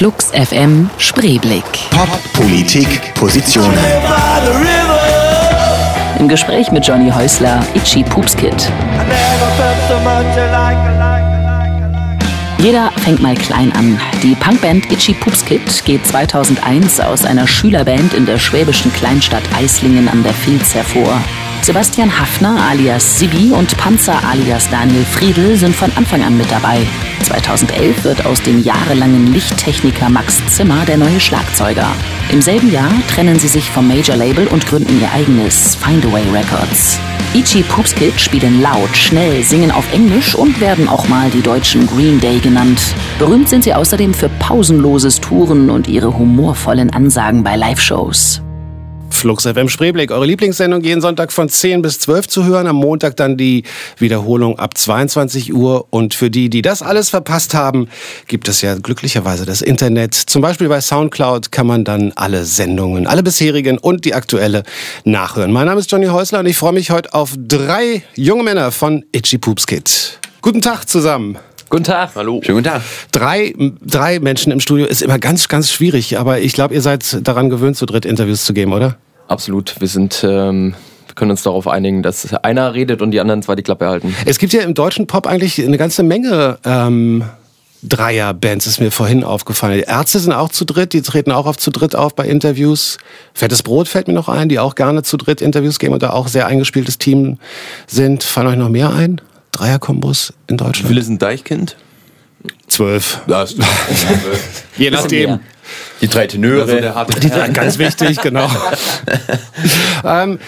Flux FM Spreeblick. Pop, Politik, Positionen. Im Gespräch mit Johnny Häusler, Itchy Poopskid. Jeder fängt mal klein an. Die Punkband Itchy Poopskid geht 2001 aus einer Schülerband in der schwäbischen Kleinstadt Eislingen an der Filz hervor. Sebastian Hafner alias Sibi und Panzer alias Daniel Friedel sind von Anfang an mit dabei. 2011 wird aus dem jahrelangen Lichttechniker Max Zimmer der neue Schlagzeuger. Im selben Jahr trennen sie sich vom Major Label und gründen ihr eigenes Findaway Records. Ichi Poopskid spielen laut, schnell, singen auf Englisch und werden auch mal die deutschen Green Day genannt. Berühmt sind sie außerdem für pausenloses Touren und ihre humorvollen Ansagen bei Live-Shows. Flux FM Spreeblick, eure Lieblingssendung jeden Sonntag von 10 bis 12 zu hören, am Montag dann die Wiederholung ab 22 Uhr und für die, die das alles verpasst haben, gibt es ja glücklicherweise das Internet. Zum Beispiel bei Soundcloud kann man dann alle Sendungen, alle bisherigen und die aktuelle nachhören. Mein Name ist Johnny Häusler und ich freue mich heute auf drei junge Männer von Itchy Poops Kid. Guten Tag zusammen. Guten Tag. Hallo. Schönen guten Tag. Drei, drei Menschen im Studio ist immer ganz, ganz schwierig, aber ich glaube, ihr seid daran gewöhnt, zu dritt Interviews zu geben, oder? Absolut. Wir sind, ähm, wir können uns darauf einigen, dass einer redet und die anderen zwei die Klappe halten. Es gibt ja im deutschen Pop eigentlich eine ganze Menge ähm, Dreierbands, ist mir vorhin aufgefallen. Die Ärzte sind auch zu dritt, die treten auch auf zu dritt auf bei Interviews. Fettes Brot fällt mir noch ein, die auch gerne zu dritt Interviews geben und da auch sehr eingespieltes Team sind. Fallen euch noch mehr ein? Dreierkombos in Deutschland? Wie viele sind Deichkind? Zwölf. Ja, Je nachdem. Die drei Tenöre. Also der harte Die ganz wichtig, genau. ähm,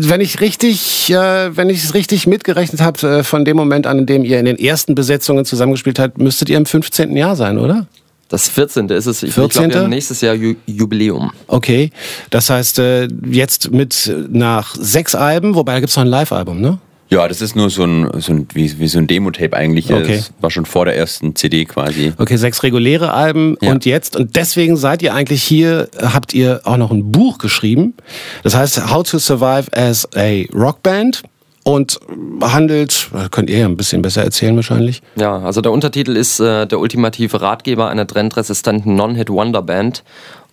wenn ich richtig, äh, wenn ich es richtig mitgerechnet habe, äh, von dem Moment an, in dem ihr in den ersten Besetzungen zusammengespielt habt, müsstet ihr im 15. Jahr sein, oder? Das 14. ist es. Ich 14.? glaube, wir haben nächstes Jahr Ju Jubiläum. Okay. Das heißt, äh, jetzt mit nach sechs Alben, wobei da gibt es noch ein Live-Album, ne? Ja, das ist nur so ein, so ein wie, wie so ein Demo-Tape eigentlich. Okay. Das war schon vor der ersten CD quasi. Okay, sechs reguläre Alben Ja. und jetzt, und deswegen seid ihr eigentlich hier, habt ihr auch noch ein Buch geschrieben. Das heißt How to Survive as a Rockband und handelt, könnt ihr ja ein bisschen besser erzählen wahrscheinlich. Ja, also der Untertitel ist äh, der ultimative Ratgeber einer trendresistenten Non-Hit-Wonder-Band.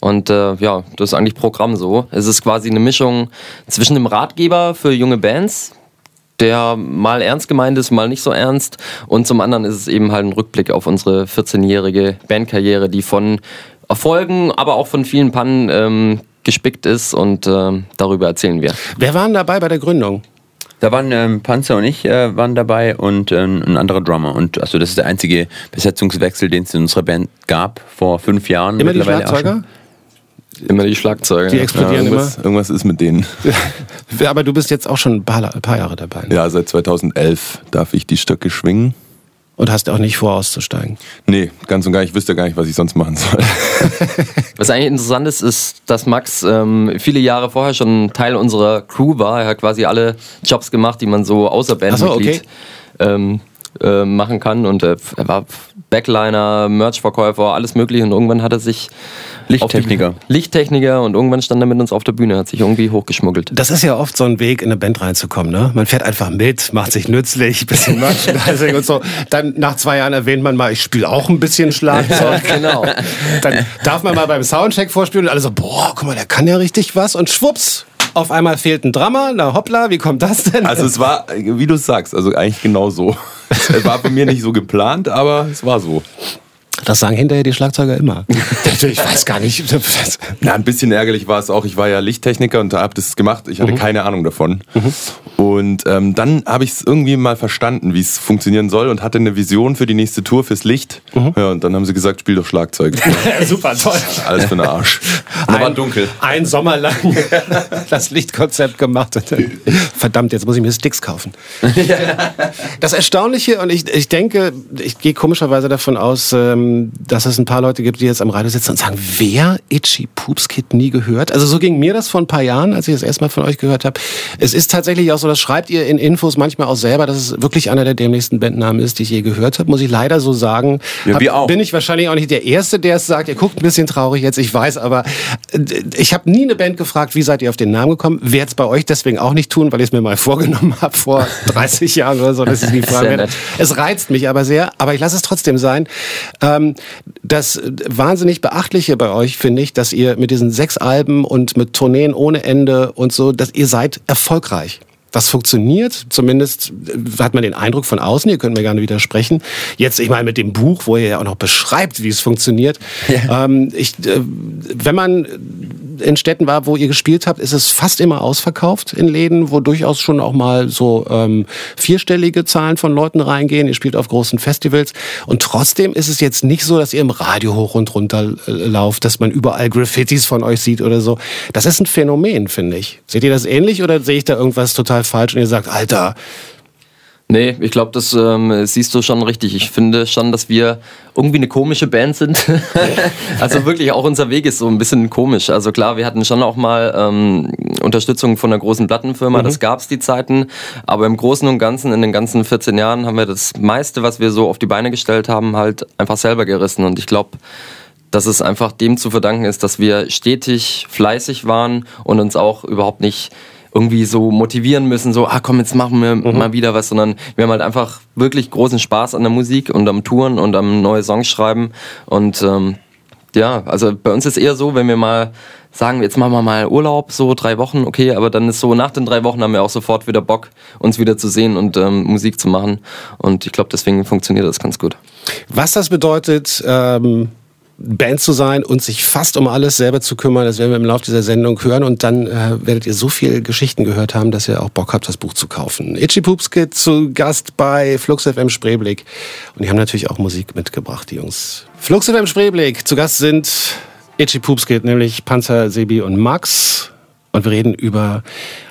Und äh, ja, das ist eigentlich Programm so. Es ist quasi eine Mischung zwischen einem Ratgeber für junge Bands, der mal ernst gemeint ist, mal nicht so ernst. Und zum anderen ist es eben halt ein Rückblick auf unsere 14-jährige Bandkarriere, die von Erfolgen, aber auch von vielen Pannen ähm, gespickt ist. Und ähm, darüber erzählen wir. Wer waren dabei bei der Gründung? Da waren ähm, Panzer und ich äh, waren dabei und ähm, ein anderer Drummer. Und also das ist der einzige Besetzungswechsel, den es in unserer Band gab vor fünf Jahren. Immer die mittlerweile auch Schlagzeuger? Immer die Schlagzeuge. Die explodieren immer. Irgendwas, irgendwas ist mit denen. Aber du bist jetzt auch schon ein paar, ein paar Jahre dabei. ne? Ja, seit 2011 darf ich die Stöcke schwingen. Und hast auch nicht vor, auszusteigen. Nee, ganz und gar nicht. Ich wüsste gar nicht, was ich sonst machen soll. Was eigentlich interessant ist, ist, dass Max ähm, viele Jahre vorher schon Teil unserer Crew war. Er hat quasi alle Jobs gemacht, die man so außer Bandmitglied Ach so, ähm, äh, machen kann. Und äh, er war Backliner, Merchverkäufer, alles mögliche. Und irgendwann hat er sich Lichttechniker. Lichttechniker und irgendwann stand er mit uns auf der Bühne, hat sich irgendwie hochgeschmuggelt. Das ist ja oft so ein Weg, in eine Band reinzukommen. Ne? Man fährt einfach mit, macht sich nützlich, bisschen Merchandising und so. Dann nach zwei Jahren erwähnt man mal, ich spiele auch ein bisschen Schlagzeug. genau. Dann darf man mal beim Soundcheck vorspielen und alle so, boah, guck mal, der kann ja richtig was. Und schwupps, auf einmal fehlt ein Drummer. Na hoppla, wie kommt das denn? Also es war, wie du sagst, also eigentlich genau so. Es war bei mir nicht so geplant, aber es war so. Das sagen hinterher die Schlagzeuger immer. ich weiß gar nicht. Na, ein bisschen ärgerlich war es auch. Ich war ja Lichttechniker und da habe das gemacht. Ich hatte keine Ahnung davon. Und ähm, dann habe ich es irgendwie mal verstanden, wie es funktionieren soll und hatte eine Vision für die nächste Tour fürs Licht. Ja, und dann haben sie gesagt, spiel doch Schlagzeug. Super, toll. Alles für den Arsch. Da war Ein- dunkel. Ein Sommer lang das Lichtkonzept gemacht. Und dann, verdammt, jetzt muss ich mir Sticks kaufen. Das Erstaunliche, und ich, ich denke, ich gehe komischerweise davon aus, ähm, dass es ein paar Leute gibt, die jetzt am Radio sitzen und sagen, wer Itchy Poops Kid nie gehört? Also so ging mir das vor ein paar Jahren, als ich das erstmal von euch gehört habe. Es ist tatsächlich auch so das schreibt ihr in Infos manchmal auch selber, dass es wirklich einer der dämlichsten Bandnamen ist, die ich je gehört habe, muss ich leider so sagen. Ja, wir auch. Bin ich wahrscheinlich auch nicht der Erste, der es sagt. Ihr guckt ein bisschen traurig jetzt, ich weiß, aber äh, ich habe nie eine Band gefragt, wie seid ihr auf den Namen gekommen? Werde es bei euch deswegen auch nicht tun, weil ich es mir mal vorgenommen habe vor 30 Jahren oder so, dass ich werde. nett. Es reizt mich aber sehr, aber ich lasse es trotzdem sein. Ähm, das wahnsinnig beachtliche bei euch finde ich, dass ihr mit diesen sechs Alben und mit Tourneen ohne Ende und so, dass ihr seid erfolgreich. Das funktioniert, zumindest äh, hat man den Eindruck von außen, ihr könnt mir gerne widersprechen. Jetzt, ich meine, mit dem Buch, wo ihr ja auch noch beschreibt, wie es funktioniert. Ähm, ich, äh, wenn man in Städten war, wo ihr gespielt habt, ist es fast immer ausverkauft in Läden, wo durchaus schon auch mal so ähm, vierstellige Zahlen von Leuten reingehen. Ihr spielt auf großen Festivals. Und trotzdem ist es jetzt nicht so, dass ihr im Radio hoch und runter äh, lauft, dass man überall Graffitis von euch sieht oder so. Das ist ein Phänomen, finde ich. Seht ihr das ähnlich oder sehe ich da irgendwas total falsch und ihr sagt, Alter, Nee, ich glaube, das ähm, siehst du schon richtig. Ich finde schon, dass wir irgendwie eine komische Band sind. also wirklich, auch unser Weg ist so ein bisschen komisch. Also klar, wir hatten schon auch mal ähm, Unterstützung von einer großen Plattenfirma, das gab's die Zeiten. Aber im Großen und Ganzen, in den ganzen 14 Jahren, haben wir das meiste, was wir so auf die Beine gestellt haben, halt einfach selber gerissen. Und ich glaube, dass es einfach dem zu verdanken ist, dass wir stetig fleißig waren und uns auch überhaupt nicht irgendwie so motivieren müssen, so, ah komm, jetzt machen wir mal wieder was, sondern wir haben halt einfach wirklich großen Spaß an der Musik und am Touren und am neue Songs schreiben. Und ähm, ja, also bei uns ist eher so, wenn wir mal sagen, jetzt machen wir mal Urlaub, so drei Wochen, okay, aber dann ist so, nach den drei Wochen haben wir auch sofort wieder Bock, uns wieder zu sehen und ähm, Musik zu machen. Und ich glaube, deswegen funktioniert das ganz gut. Was das bedeutet, ähm, Band zu sein und sich fast um alles selber zu kümmern, das werden wir im Laufe dieser Sendung hören und dann äh, werdet ihr so viele Geschichten gehört haben, dass ihr auch Bock habt, das Buch zu kaufen. Itchy Poops Kid zu Gast bei Flux FM Spreeblick und die haben natürlich auch Musik mitgebracht, die Jungs. Flux FM Spreeblick, zu Gast sind Itchy Poops Kid, nämlich Panzer, Sebi und Max. Und wir reden über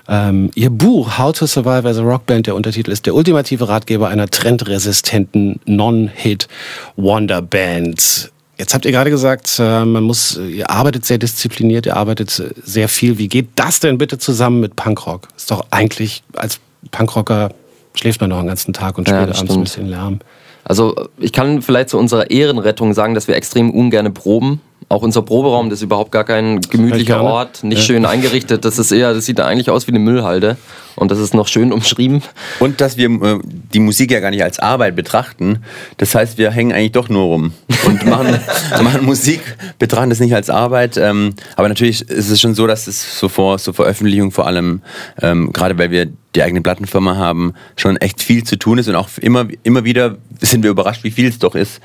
ähm, ihr Buch How to Survive as a Rockband. Der Untertitel ist der ultimative Ratgeber einer trendresistenten Non-Hit-Wonderband. Jetzt habt ihr gerade gesagt, äh, man muss, ihr arbeitet sehr diszipliniert, ihr arbeitet äh, sehr viel. Wie geht das denn bitte zusammen mit Punkrock? Ist doch eigentlich als Punkrocker schläft man noch den ganzen Tag und Ja, spielt das abends ein bisschen Lärm. Also ich kann vielleicht zu unserer Ehrenrettung sagen, dass wir extrem ungerne proben. Auch unser Proberaum, das ist überhaupt gar kein gemütlicher. Ort, nicht schön eingerichtet. Das ist eher, das sieht eigentlich aus wie eine Müllhalde. Und das ist noch schön umschrieben. Und dass wir äh, die Musik ja gar nicht als Arbeit betrachten. Das heißt, wir hängen eigentlich doch nur rum und machen, machen Musik, betrachten das nicht als Arbeit. Ähm, aber natürlich ist es schon so, dass es so vor so Veröffentlichung vor allem, ähm, gerade weil wir die eigene Plattenfirma haben, schon echt viel zu tun ist und auch immer, immer wieder sind wir überrascht, wie viel es doch ist.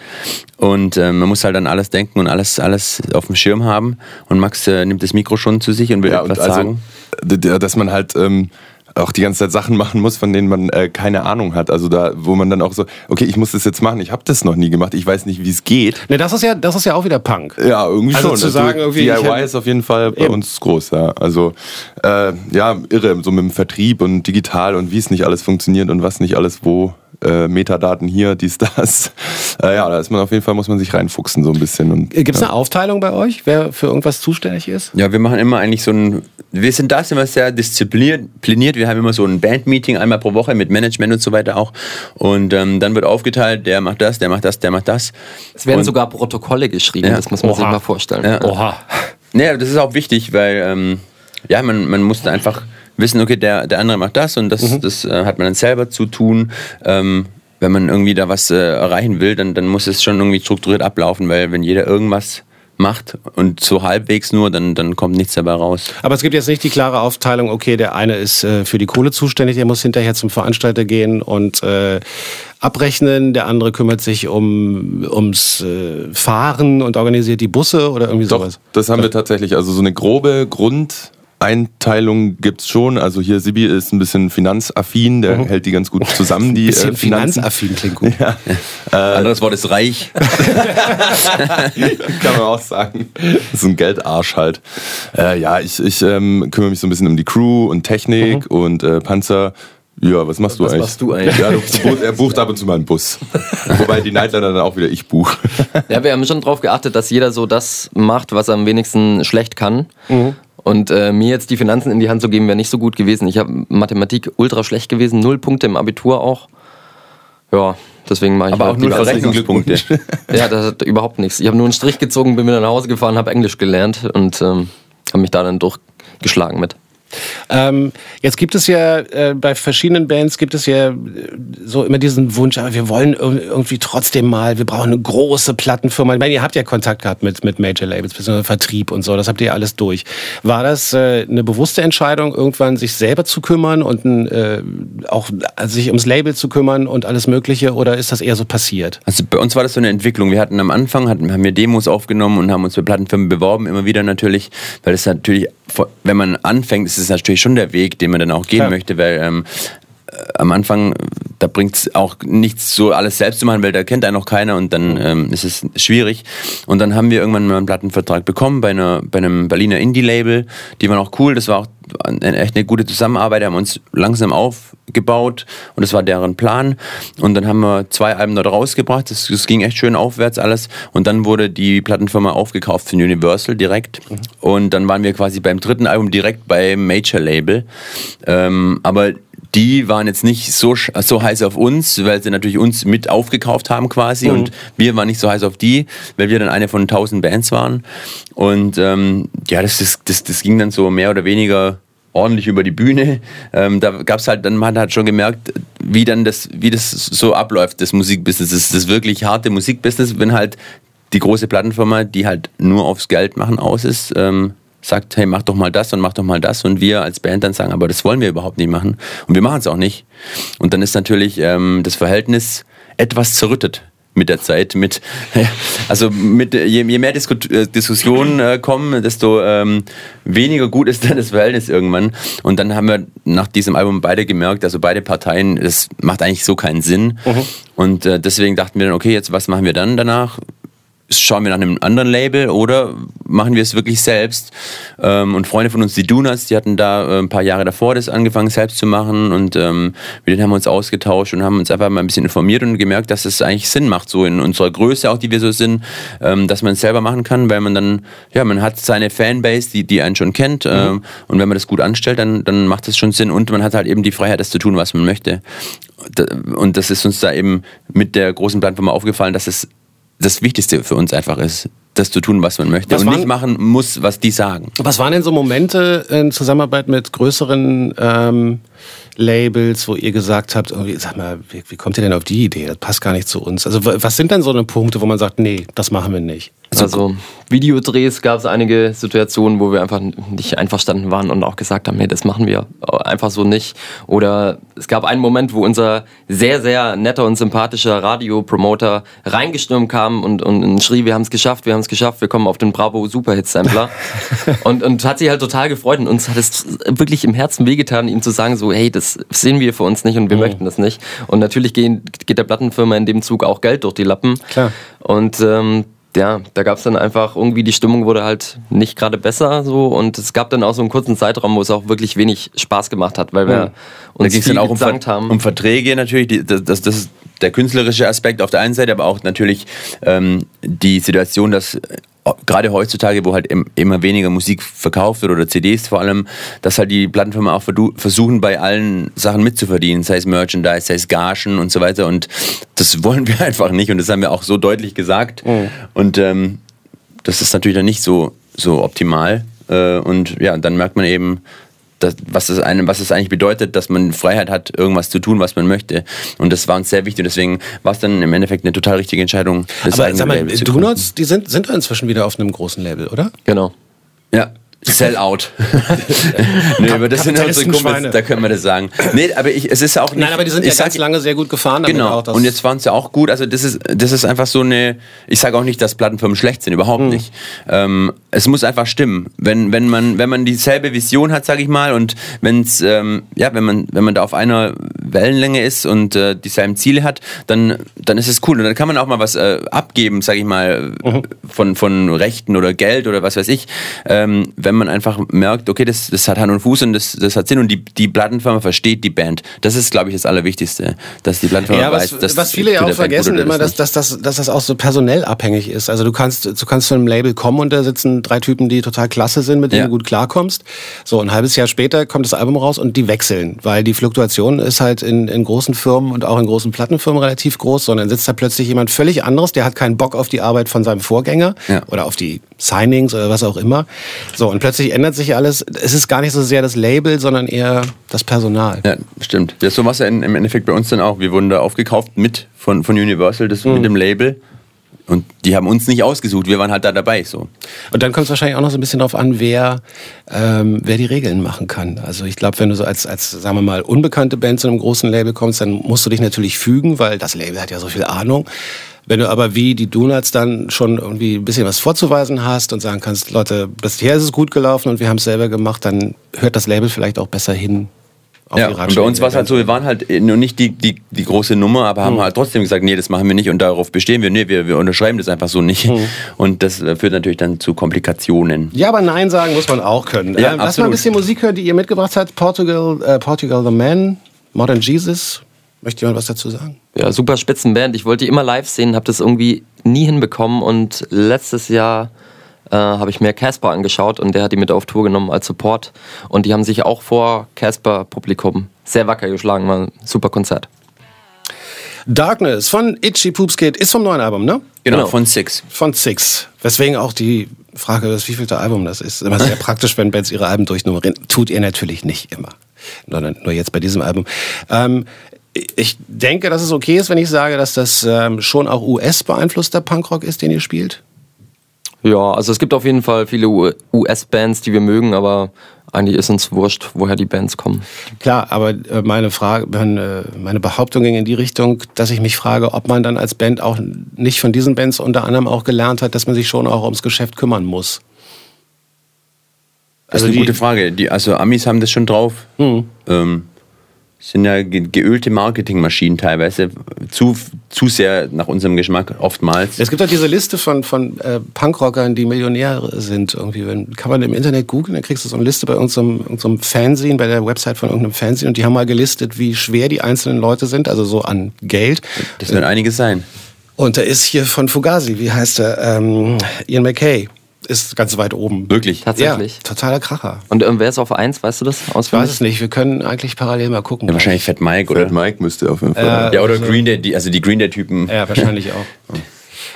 Und äh, man muss halt an alles denken und alles, alles auf dem Schirm haben. Und Max äh, nimmt das Mikro schon zu sich und will Ja, etwas also, sagen. dass man halt ähm, auch die ganze Zeit Sachen machen muss, von denen man äh, keine Ahnung hat. Also da, wo man dann auch so, okay, ich muss das jetzt machen, ich habe das noch nie gemacht, ich weiß nicht, wie es geht. Ne, das ist ja, das ist ja auch wieder Punk. Ja, irgendwie Also schon. zu sagen, irgendwie, ich DIY hätte- ist auf jeden Fall bei Eben. uns groß, ja. Also äh, ja, irre, so mit dem Vertrieb und digital und wie es nicht alles funktioniert und was nicht alles wo. Äh, Metadaten hier, dies, das. Äh, ja, da ist man auf jeden Fall, muss man sich reinfuchsen so ein bisschen. Und, Gibt es ja. eine Aufteilung bei euch, wer für irgendwas zuständig ist? Ja, wir machen immer eigentlich so ein. Wir sind da wir sehr diszipliniert. Wir haben immer so ein Bandmeeting einmal pro Woche mit Management und so weiter auch. Und ähm, dann wird aufgeteilt, der macht das, der macht das, der macht das. Es werden Und- sogar Protokolle geschrieben, Ja. das muss man sich Oha. mal vorstellen. Ja. Oha. Naja, das ist auch wichtig, weil ähm, ja, man, man muss da einfach wissen, okay, der, der andere macht das und das, das äh, hat man dann selber zu tun. Ähm, wenn man irgendwie da was äh, erreichen will, dann, dann muss es schon irgendwie strukturiert ablaufen, weil wenn jeder irgendwas macht und so halbwegs nur, dann, dann kommt nichts dabei raus. Aber es gibt jetzt nicht die klare Aufteilung, okay, der eine ist äh, für die Kohle zuständig, der muss hinterher zum Veranstalter gehen und äh, abrechnen, der andere kümmert sich um, ums äh, Fahren und organisiert die Busse oder irgendwie Doch, sowas. das haben wir tatsächlich. Also so eine grobe Grundeinteilung gibt's schon. Also hier Sibi ist ein bisschen finanzaffin, der hält die ganz gut zusammen, die Mhm. Bisschen äh, finanzaffin klingt gut. Anderes Wort ist reich. Kann man auch sagen. Das ist ein Geldarsch halt. Äh, ja, ich, ich ähm, kümmere mich so ein bisschen um die Crew und Technik und äh, Panzer. Ja, was machst du Was eigentlich? machst du eigentlich? Ja, du, du, er bucht ab und zu mal einen Bus. Wobei die Nightliner dann auch wieder ich buche. Ja, wir haben schon darauf geachtet, dass jeder so das macht, was er am wenigsten schlecht kann. Und äh, mir jetzt die Finanzen in die Hand zu geben, wäre nicht so gut gewesen. Ich habe Mathematik ultra schlecht gewesen, null Punkte im Abitur auch. Ja, deswegen mache ich Aber halt auch null Verrechnungspunkte. Ja, das hat überhaupt nichts. Ich habe nur einen Strich gezogen, bin wieder nach Hause gefahren, habe Englisch gelernt und ähm, habe mich da dann durchgeschlagen mit. Ähm, jetzt gibt es ja äh, bei verschiedenen Bands gibt es ja äh, so immer diesen Wunsch, aber wir wollen ir- irgendwie trotzdem mal, wir brauchen eine große Plattenfirma. Ich meine, ihr habt ja Kontakt gehabt mit, mit Major Labels, beziehungsweise Vertrieb und so, das habt ihr alles durch. War das äh, eine bewusste Entscheidung, irgendwann sich selber zu kümmern und äh, auch sich ums Label zu kümmern und alles Mögliche, oder ist das eher so passiert? Also bei uns war das so eine Entwicklung. Wir hatten am Anfang, hatten, haben wir Demos aufgenommen und haben uns bei Plattenfirmen beworben, immer wieder natürlich, weil es natürlich, wenn man anfängt, ist es natürlich schon der Weg, den man dann auch gehen Klar. möchte, weil ähm, äh, am Anfang, da bringt es auch nichts, so alles selbst zu machen, weil da kennt einen noch keiner und dann ähm, ist es schwierig. Und dann haben wir irgendwann mal einen Plattenvertrag bekommen bei, einer, bei einem Berliner Indie-Label. Die waren auch cool, das war auch eine, echt eine gute Zusammenarbeit, haben uns langsam aufgebaut und das war deren Plan. Und dann haben wir zwei Alben dort rausgebracht, das, das ging echt schön aufwärts alles. Und dann wurde die Plattenfirma aufgekauft von Universal direkt. Und dann waren wir quasi beim dritten Album direkt beim Major-Label. Ähm, aber die waren jetzt nicht so, so heiß auf uns, weil sie natürlich uns mit aufgekauft haben quasi und wir waren nicht so heiß auf die, weil wir dann eine von tausend Bands waren. Und ähm, ja, das, das, das, das ging dann so mehr oder weniger ordentlich über die Bühne. Ähm, da gab's halt, dann man hat schon gemerkt, wie dann das, wie das so abläuft, das Musikbusiness, das, das wirklich harte Musikbusiness, wenn halt die große Plattenfirma, die halt nur aufs Geld machen aus ist, ähm, sagt, hey, mach doch mal das und mach doch mal das und wir als Band dann sagen, aber das wollen wir überhaupt nicht machen und wir machen es auch nicht. Und dann ist natürlich ähm, das Verhältnis etwas zerrüttet mit der Zeit, mit also mit je, je mehr Disku äh, Diskussionen äh, kommen, desto ähm, weniger gut ist dann das Verhältnis irgendwann. Und dann haben wir nach diesem Album beide gemerkt, also beide Parteien, das macht eigentlich so keinen Sinn. Und äh, deswegen dachten wir dann, okay, jetzt was machen wir dann danach? Schauen wir nach einem anderen Label oder machen wir es wirklich selbst. Ähm, und Freunde von uns, die Donuts, die hatten da äh, ein paar Jahre davor das angefangen selbst zu machen und ähm, mit denen haben wir uns ausgetauscht und haben uns einfach mal ein bisschen informiert und gemerkt, dass es eigentlich Sinn macht, so in unserer Größe auch, die wir so sind, ähm, dass man es selber machen kann, weil man dann, ja, man hat seine Fanbase, die, die einen schon kennt ähm, und wenn man das gut anstellt, dann, dann macht es schon Sinn und man hat halt eben die Freiheit, das zu tun, was man möchte. Und das ist uns da eben mit der großen Plattform aufgefallen, dass es das Wichtigste für uns einfach ist, das zu tun, was man möchte Was und waren- nicht machen muss, was die sagen. Was waren denn so Momente in Zusammenarbeit mit größeren ähm, Labels, wo ihr gesagt habt, sag mal, wie, wie kommt ihr denn auf die Idee? Das passt gar nicht zu uns. Also was sind denn so eine Punkte, wo man sagt, nee, das machen wir nicht? Also Videodrehs gab es einige Situationen, wo wir einfach nicht einverstanden waren und auch gesagt haben, nee, das machen wir einfach so nicht. Oder es gab einen Moment, wo unser sehr, sehr netter und sympathischer Radiopromoter reingestürmt kam und, und, und schrie, wir haben es geschafft, wir haben es geschafft, wir kommen auf den Bravo Superhit Sampler. und, und hat sich halt total gefreut und uns hat es wirklich im Herzen wehgetan, ihm zu sagen, so, hey, das sehen wir für uns nicht und wir möchten das nicht. Und natürlich gehen, geht der Plattenfirma in dem Zug auch Geld durch die Lappen. Klar. Und ähm, ja, da gab es dann einfach irgendwie, die Stimmung wurde halt nicht gerade besser so und es gab dann auch so einen kurzen Zeitraum, wo es auch wirklich wenig Spaß gemacht hat, weil wir Da uns ging es viel dann auch um, Ver haben. um Verträge natürlich, die, das, das, das ist der künstlerische Aspekt auf der einen Seite, aber auch natürlich ähm, die Situation, dass gerade heutzutage, wo halt im- immer weniger Musik verkauft wird oder CDs vor allem, dass halt die Plattenfirmen auch versuchen, bei allen Sachen mitzuverdienen, sei es Merchandise, sei es Gagen und so weiter. Und das wollen wir einfach nicht. Und das haben wir auch so deutlich gesagt. Und ähm, das ist natürlich dann nicht so, so optimal. Äh, und ja, dann merkt man eben, dass, was, es einem, was es eigentlich bedeutet, dass man Freiheit hat, irgendwas zu tun, was man möchte. Und das war uns sehr wichtig. Deswegen war es dann im Endeffekt eine total richtige Entscheidung, das Aber sag mal, Donuts, die sind, sind doch inzwischen wieder auf einem großen Label, oder? Genau. Ja. Sellout. nee, aber das sind unsere Kapitalistenschweine. Kumpels, da können wir das sagen. Nee, aber ich, es ist auch nicht. Nein, aber die sind ja sag- ganz lange sehr gut gefahren. damit Genau. Und jetzt waren sie auch gut. Also das ist, das ist einfach so eine. Ich sage auch nicht, dass Plattenfirmen schlecht sind, überhaupt Hm. nicht. Ähm, es muss einfach stimmen. Wenn, wenn man, wenn man dieselbe Vision hat, sage ich mal, und wenn's, ähm, ja, wenn man, wenn man da auf einer Wellenlänge ist und äh, dieselben Ziele hat, dann, dann ist es cool. Und dann kann man auch mal was äh, abgeben, sage ich mal, Mhm. von, von Rechten oder Geld oder was weiß ich. Ähm, wenn man einfach merkt, okay, das, das hat Hand und Fuß und das, das hat Sinn und die, die Plattenfirma versteht die Band. Das ist, glaube ich, das Allerwichtigste, dass die Plattenfirma Ja, weiß, was, dass was viele ja auch vergessen immer, dass, dass, dass, dass das auch so personell abhängig ist. Also du kannst, du kannst zu einem Label kommen und da sitzen drei Typen, die total klasse sind, mit denen Ja. du gut klarkommst. So, ein halbes Jahr später kommt das Album raus und die wechseln, weil die Fluktuation ist halt in, in großen Firmen und auch in großen Plattenfirmen relativ groß, sondern sitzt da plötzlich jemand völlig anderes, der hat keinen Bock auf die Arbeit von seinem Vorgänger Ja. oder auf die Signings oder was auch immer. So, und plötzlich ändert sich alles. Es ist gar nicht so sehr das Label, sondern eher das Personal. Ja, stimmt. Ja, so war es ja im Endeffekt bei uns dann auch. Wir wurden da aufgekauft mit von, von Universal, das Mhm. mit dem Label. Und die haben uns nicht ausgesucht, wir waren halt da dabei. So. Und dann kommt es wahrscheinlich auch noch so ein bisschen darauf an, wer, ähm, wer die Regeln machen kann. Also ich glaube, wenn du so als, als, sagen wir mal, unbekannte Band zu einem großen Label kommst, dann musst du dich natürlich fügen, weil das Label hat ja so viel Ahnung. Wenn du aber wie die Donuts dann schon irgendwie ein bisschen was vorzuweisen hast und sagen kannst, Leute, bisher ist es gut gelaufen und wir haben es selber gemacht, dann hört das Label vielleicht auch besser hin. Auf Ja, die und bei uns war es halt so, wir waren halt nur nicht die, die, die große Nummer, aber haben halt trotzdem gesagt, nee, das machen wir nicht und darauf bestehen wir. Nee, wir, wir unterschreiben das einfach so nicht. Hm. Und das äh, führt natürlich dann zu Komplikationen. Ja, aber Nein sagen muss man auch können. Ja, äh, lass mal ein bisschen Musik hören, die ihr mitgebracht habt. Portugal, äh, Portugal the Man, Modern Jesus. Möchte jemand was dazu sagen? Ja, super Spitzenband. Ich wollte die immer live sehen, habe das irgendwie nie hinbekommen und letztes Jahr äh, habe ich mir Casper angeschaut und der hat die mit auf Tour genommen als Support und die haben sich auch vor Casper Publikum sehr wacker geschlagen, war ein super Konzert. Darkness von Itchy Poops Kid ist vom neuen Album, ne? Genau, Genau. von Six. Von Six. Weswegen auch die Frage ist, wie Album das ist. Immer sehr praktisch, wenn Bands ihre Alben durchnummerieren. Tut ihr natürlich nicht immer. Sondern nur jetzt bei diesem Album. Ähm, ich denke, dass es okay ist, wenn ich sage, dass das ähm, schon auch US-beeinflusster Punkrock ist, den ihr spielt. Ja, also es gibt auf jeden Fall viele US-Bands, die wir mögen, aber eigentlich ist uns wurscht, woher die Bands kommen. Klar, aber äh, meine Frage, meine, meine Behauptung ging in die Richtung, dass ich mich frage, ob man dann als Band auch nicht von diesen Bands unter anderem auch gelernt hat, dass man sich schon auch ums Geschäft kümmern muss. Das ist Also eine die- gute Frage. Die, also Amis haben das schon drauf. Hm. Ähm, sind ja ge geölte Marketingmaschinen teilweise. Zu, zu sehr nach unserem Geschmack oftmals. Es gibt auch diese Liste von, von äh, Punkrockern, die Millionäre sind. Irgendwie. Wenn, kann man im Internet googeln, dann kriegst du so eine Liste bei irgendeinem, irgendeinem Fanzine, bei der Website von irgendeinem Fanzine. Und die haben mal gelistet, wie schwer die einzelnen Leute sind, also so an Geld. Das wird einiges sein. Und da ist hier von Fugazi, wie heißt er? Ähm, Ian McKay. Ist ganz weit oben. Wirklich. Tatsächlich. Ja, totaler Kracher. Und ähm, wer ist auf eins, weißt du das Ich auswendig? weiß es nicht, wir können eigentlich parallel mal gucken. Ja, wahrscheinlich Fat Mike, oder? Fred Mike müsste auf jeden Fall. Ja, oder Green Day, die, also die Green Day-Typen. Ja, wahrscheinlich auch.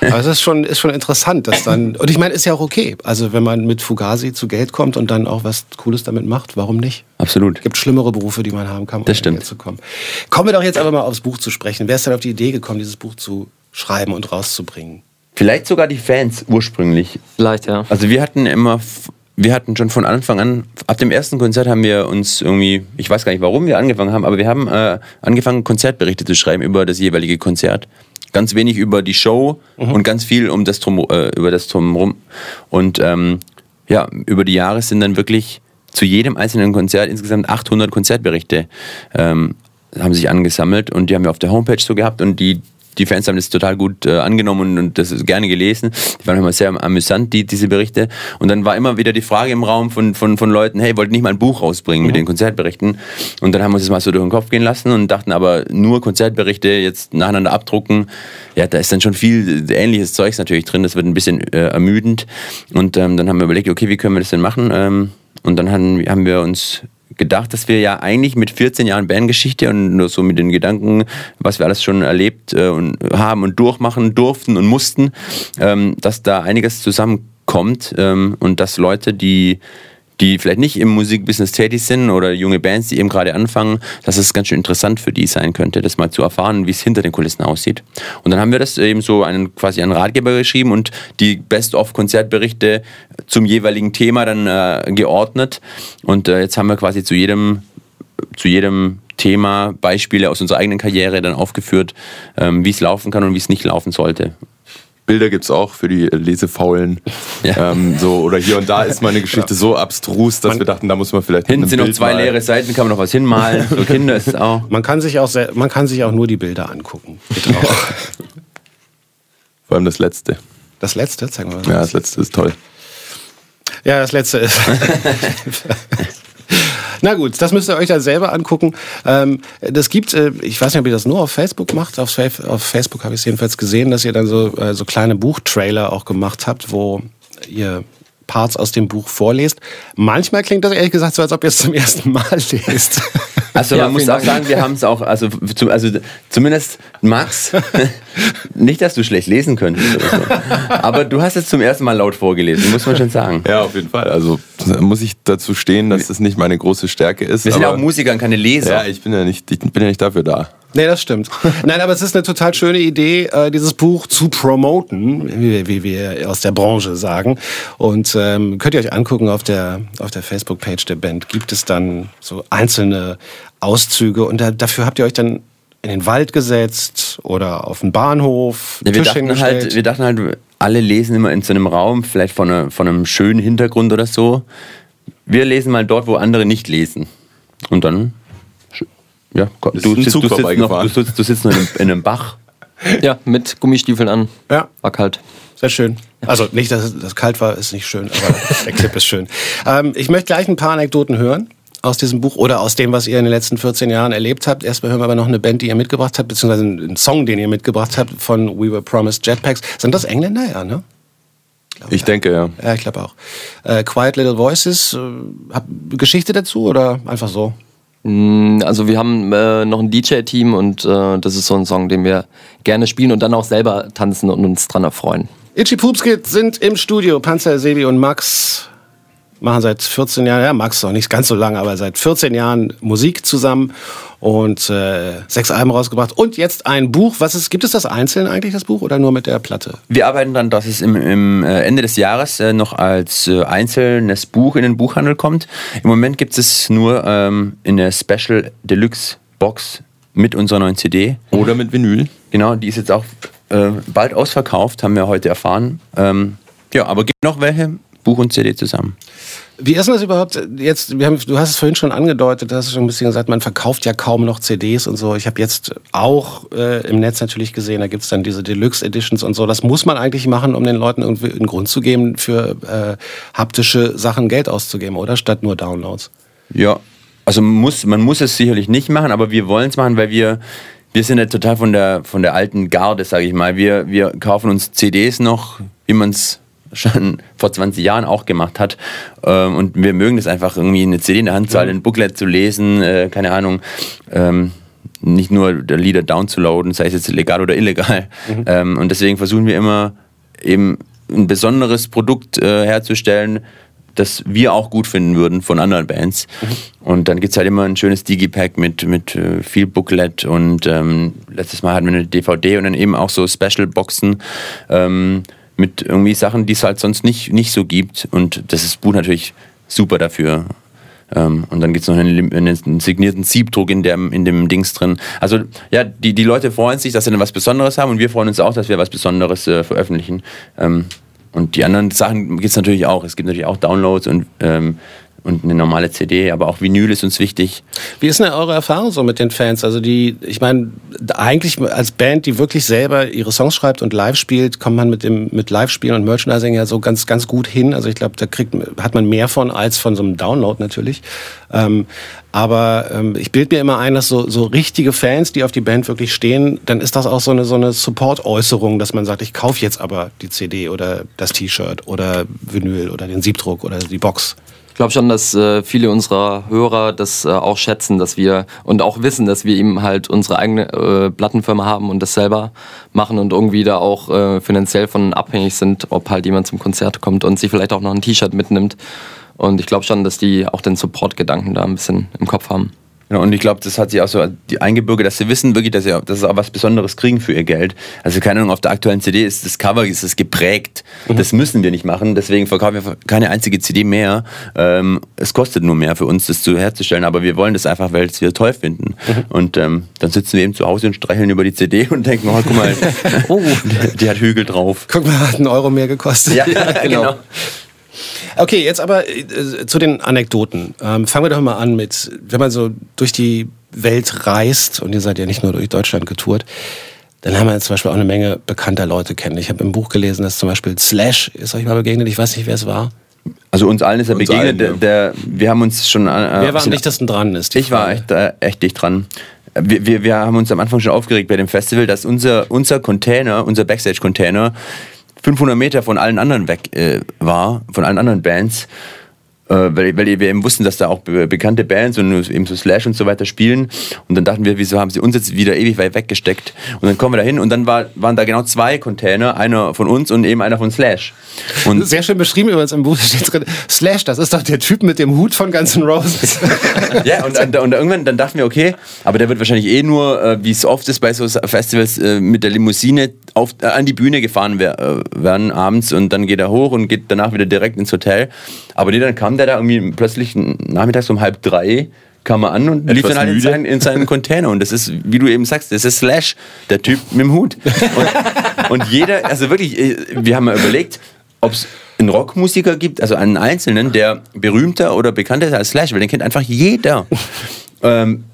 Aber es ist schon, ist schon interessant, dass dann. Und ich meine, ist ja auch okay. Also, wenn man mit Fugazi zu Geld kommt und dann auch was Cooles damit macht, warum nicht? Absolut. Es gibt schlimmere Berufe, die man haben kann, um Das stimmt. Geld zu kommen. Kommen wir doch jetzt aber mal aufs Buch zu sprechen. Wer ist denn auf die Idee gekommen, dieses Buch zu schreiben und rauszubringen? Vielleicht sogar die Fans ursprünglich. Vielleicht, ja. Also wir hatten immer, wir hatten schon von Anfang an, ab dem ersten Konzert haben wir uns irgendwie, ich weiß gar nicht, warum wir angefangen haben, aber wir haben äh, angefangen, Konzertberichte zu schreiben über das jeweilige Konzert. Ganz wenig über die Show und ganz viel um das drum, äh, über das drumherum. Und ähm, ja, über die Jahre sind dann wirklich zu jedem einzelnen Konzert insgesamt 800 Konzertberichte ähm, haben sich angesammelt und die haben wir auf der Homepage so gehabt und die die Fans haben das total gut äh, angenommen und, das gerne gelesen. Die waren immer sehr amüsant, die, diese Berichte. Und dann war immer wieder die Frage im Raum von, von, von Leuten, hey, wollt ihr nicht mal ein Buch rausbringen mit den Konzertberichten? Und dann haben wir uns das mal so durch den Kopf gehen lassen und dachten aber, nur Konzertberichte jetzt nacheinander abdrucken, ja, da ist dann schon viel ähnliches Zeugs natürlich drin, das wird ein bisschen äh, ermüdend. Und ähm, dann haben wir überlegt, okay, wie können wir das denn machen? Ähm, und dann haben, haben wir uns gedacht, dass wir ja eigentlich mit 14 Jahren Bandgeschichte und nur so mit den Gedanken, was wir alles schon erlebt äh, und haben und durchmachen durften und mussten, ähm, dass da einiges zusammenkommt ähm, und dass Leute, die die vielleicht nicht im Musikbusiness tätig sind oder junge Bands, die eben gerade anfangen, dass es ganz schön interessant für die sein könnte, das mal zu erfahren, wie es hinter den Kulissen aussieht. Und dann haben wir das eben so einen, quasi einen Ratgeber geschrieben und die Best-of-Konzertberichte zum jeweiligen Thema dann äh, geordnet. Und äh, jetzt haben wir quasi zu jedem zu jedem Thema Beispiele aus unserer eigenen Karriere dann aufgeführt, ähm, wie es laufen kann und wie es nicht laufen sollte. Bilder gibt es auch für die Lesefaulen. Ja. Ähm, so, oder hier und da ist meine Geschichte so abstrus, dass wir dachten, da muss man vielleicht. Hinten sind noch Bild zwei mal- leere Seiten, kann man noch was hinmalen. Für Kinder ist es auch. Man kann sich auch, sehr, man kann sich auch nur die Bilder angucken. Bitte auch. Vor allem das letzte. Das letzte, zeigen wir mal. Ja, das letzte ist toll. Ja, das letzte ist. Na gut, das müsst ihr euch dann selber angucken. Ähm, das gibt, äh, ich weiß nicht, ob ihr das nur auf Facebook macht. Auf, Facebook habe ich es jedenfalls gesehen, dass ihr dann so, äh, so kleine Buchtrailer auch gemacht habt, wo ihr Parts aus dem Buch vorlest. Manchmal klingt das ehrlich gesagt so, als ob ihr es zum ersten Mal lest. Also man muss auch sagen, wir haben es auch, also, zu, also zumindest Max, nicht, dass du schlecht lesen könntest oder so, aber du hast es zum ersten Mal laut vorgelesen, muss man schon sagen. Ja, auf jeden Fall. Also muss ich dazu stehen, dass das nicht meine große Stärke ist. Wir sind ja auch Musiker und keine Leser. Ja, ich bin ja nicht, ich bin ja nicht dafür da. Nee, das stimmt. Nein, aber es ist eine total schöne Idee, äh, dieses Buch zu promoten, wie, wir aus der Branche sagen. Und ähm, könnt ihr euch angucken auf der, auf der Facebook-Page der Band. Gibt es dann so einzelne Auszüge und da, dafür habt ihr euch dann in den Wald gesetzt oder auf den Bahnhof. Ja, wir, dachten halt, wir dachten halt, alle lesen immer in so einem Raum, vielleicht von, einer, von einem schönen Hintergrund oder so. Wir lesen mal dort, wo andere nicht lesen. Und dann ja, du sitzt, du, sitzt noch, du, sitzt, du sitzt noch in einem, in einem Bach. Ja, mit Gummistiefeln an. Ja. War kalt. Sehr schön. Also nicht, dass es kalt war, ist nicht schön, aber der Clip ist schön. Ähm, ich möchte gleich ein paar Anekdoten hören aus diesem Buch oder aus dem, was ihr in den letzten 14 Jahren erlebt habt. Erstmal hören wir aber noch eine Band, die ihr mitgebracht habt, beziehungsweise einen Song, den ihr mitgebracht habt von We Were Promised Jetpacks. Sind das Engländer, ja, ne? Ich, ich denke, ja. Ja, ich glaube auch. Äh, Quiet Little Voices, äh, Geschichte dazu oder einfach so? Mm, also wir haben äh, noch ein DJ-Team und äh, das ist so ein Song, den wir gerne spielen und dann auch selber tanzen und uns dran erfreuen. Itchy Poopskit sind im Studio. Panzer, Sebi und Max machen seit 14 Jahren, ja Max noch nicht ganz so lange, aber seit 14 Jahren Musik zusammen und äh, sechs Alben rausgebracht und jetzt ein Buch. Was ist, gibt es das einzeln eigentlich, das Buch, oder nur mit der Platte? Wir arbeiten dann, dass es im, im äh, Ende des Jahres äh, noch als äh, einzelnes Buch in den Buchhandel kommt. Im Moment gibt es nur ähm, in der Special Deluxe Box mit unserer neuen CD. Oder mit Vinyl. Genau, die ist jetzt auch äh, bald ausverkauft, haben wir heute erfahren. Ähm, ja, aber gibt noch welche, Buch und CD zusammen. Wie ist das überhaupt jetzt? Wir haben, du hast es vorhin schon angedeutet, du hast schon ein bisschen gesagt, man verkauft ja kaum noch CDs und so. Ich habe jetzt auch äh, im Netz natürlich gesehen, da gibt es dann diese Deluxe Editions und so. Das muss man eigentlich machen, um den Leuten irgendwie einen Grund zu geben, für äh, haptische Sachen Geld auszugeben, oder? Statt nur Downloads. Ja, also muss, man muss es sicherlich nicht machen, aber wir wollen es machen, weil wir wir sind ja total von der, von der alten Garde, sage ich mal. Wir, wir kaufen uns CDs noch, wie man es schon vor 20 Jahren auch gemacht hat. Ähm, und wir mögen das einfach irgendwie eine CD in der Hand zu halten, ein Booklet zu lesen, äh, keine Ahnung. Ähm, nicht nur der Lieder downzuladen, sei es jetzt legal oder illegal. Mhm. Ähm, und deswegen versuchen wir immer eben ein besonderes Produkt äh, herzustellen, das wir auch gut finden würden von anderen Bands. Mhm. Und dann gibt es halt immer ein schönes Digipack mit, mit äh, viel Booklet und ähm, letztes Mal hatten wir eine DVD und dann eben auch so Special-Boxen. Ähm, mit irgendwie Sachen, die es halt sonst nicht, nicht so gibt. Und das ist Buch natürlich super dafür. Ähm, und dann gibt es noch einen, einen, signierten Siebdruck in, der, in dem Dings drin. Also ja, die, die Leute freuen sich, dass sie dann was Besonderes haben und wir freuen uns auch, dass wir was Besonderes äh, veröffentlichen. Ähm, und die anderen Sachen gibt es natürlich auch. Es gibt natürlich auch Downloads und ähm, und eine normale CD, aber auch Vinyl ist uns wichtig. Wie ist denn eure Erfahrung so mit den Fans? Also die, ich meine, eigentlich als Band, die wirklich selber ihre Songs schreibt und live spielt, kommt man mit dem mit Live-Spielen und Merchandising ja so ganz ganz gut hin. Also ich glaube, da kriegt hat man mehr von als von so einem Download natürlich. Ähm, aber ähm, ich bilde mir immer ein, dass so, so richtige Fans, die auf die Band wirklich stehen, dann ist das auch so eine, so eine Support-Äußerung, dass man sagt, ich kaufe jetzt aber die CD oder das T-Shirt oder Vinyl oder den Siebdruck oder die Box. Ich glaube schon, dass äh, viele unserer Hörer das äh, auch schätzen, dass wir und auch wissen, dass wir eben halt unsere eigene äh, Plattenfirma haben und das selber machen und irgendwie da auch äh, finanziell von abhängig sind, ob halt jemand zum Konzert kommt und sich vielleicht auch noch ein T-Shirt mitnimmt. Und ich glaube schon, dass die auch den Support-Gedanken da ein bisschen im Kopf haben. Genau, und ich glaube, das hat sich auch so die eingebürgert, dass sie wissen wirklich, dass sie, dass sie auch was Besonderes kriegen für ihr Geld. Also keine Ahnung, auf der aktuellen CD ist das Cover ist das geprägt. Mhm. Das müssen wir nicht machen, deswegen verkaufen wir keine einzige CD mehr. Ähm, es kostet nur mehr für uns, das zu herzustellen, aber wir wollen das einfach, weil es wir toll finden. Mhm. Und ähm, dann sitzen wir eben zu Hause und streicheln über die CD und denken, oh, guck mal, oh. die, die, hat Hügel drauf. Guck mal, hat einen Euro mehr gekostet. Ja, genau. genau. Okay, jetzt aber äh, zu den Anekdoten. Ähm, fangen wir doch mal an mit, wenn man so durch die Welt reist, und ihr seid ja nicht nur durch Deutschland getourt, dann haben wir zum Beispiel auch eine Menge bekannter Leute kennen. Ich habe im Buch gelesen, dass zum Beispiel Slash ist euch mal begegnet, ich weiß nicht, wer es war. Also uns allen ist er Uns begegnet. allen, der, der, wir haben uns schon. Äh, Wer war am dichtesten dran? Ist Ich war Frage. echt, äh, echt dicht dran. Wir, wir, wir haben uns am Anfang schon aufgeregt bei dem Festival, dass unser, unser Container, unser Backstage-Container 500 Meter von allen anderen weg äh, war, von allen anderen Bands. Äh, weil, weil wir eben wussten, dass da auch be bekannte Bands und eben so Slash und so weiter spielen. Und dann dachten wir, wieso haben sie uns jetzt wieder ewig weit weggesteckt? Und dann kommen wir da hin und dann war, waren da genau zwei Container, einer von uns und eben einer von Slash. Und Sehr schön beschrieben übrigens im Buch steht drin. Slash, das ist doch der Typ mit dem Hut von Guns N' Roses. Ja, und, und, und irgendwann dann dachten wir, okay, aber der wird wahrscheinlich eh nur, äh, wie es oft ist bei so Festivals, äh, mit der Limousine auf, an die Bühne gefahren wer, werden abends und dann geht er hoch und geht danach wieder direkt ins Hotel. Aber nee, dann kam der da irgendwie plötzlich nachmittags um halb drei kam er an und lief Etwas dann halt in seinen, in seinen Container. Und das ist, wie du eben sagst, das ist Slash, der Typ mit dem Hut. Und, und jeder, also wirklich, äh, wir haben mal überlegt, ob es einen Rockmusiker gibt, also einen Einzelnen, der berühmter oder bekannter ist als Slash, weil den kennt einfach jeder. ähm,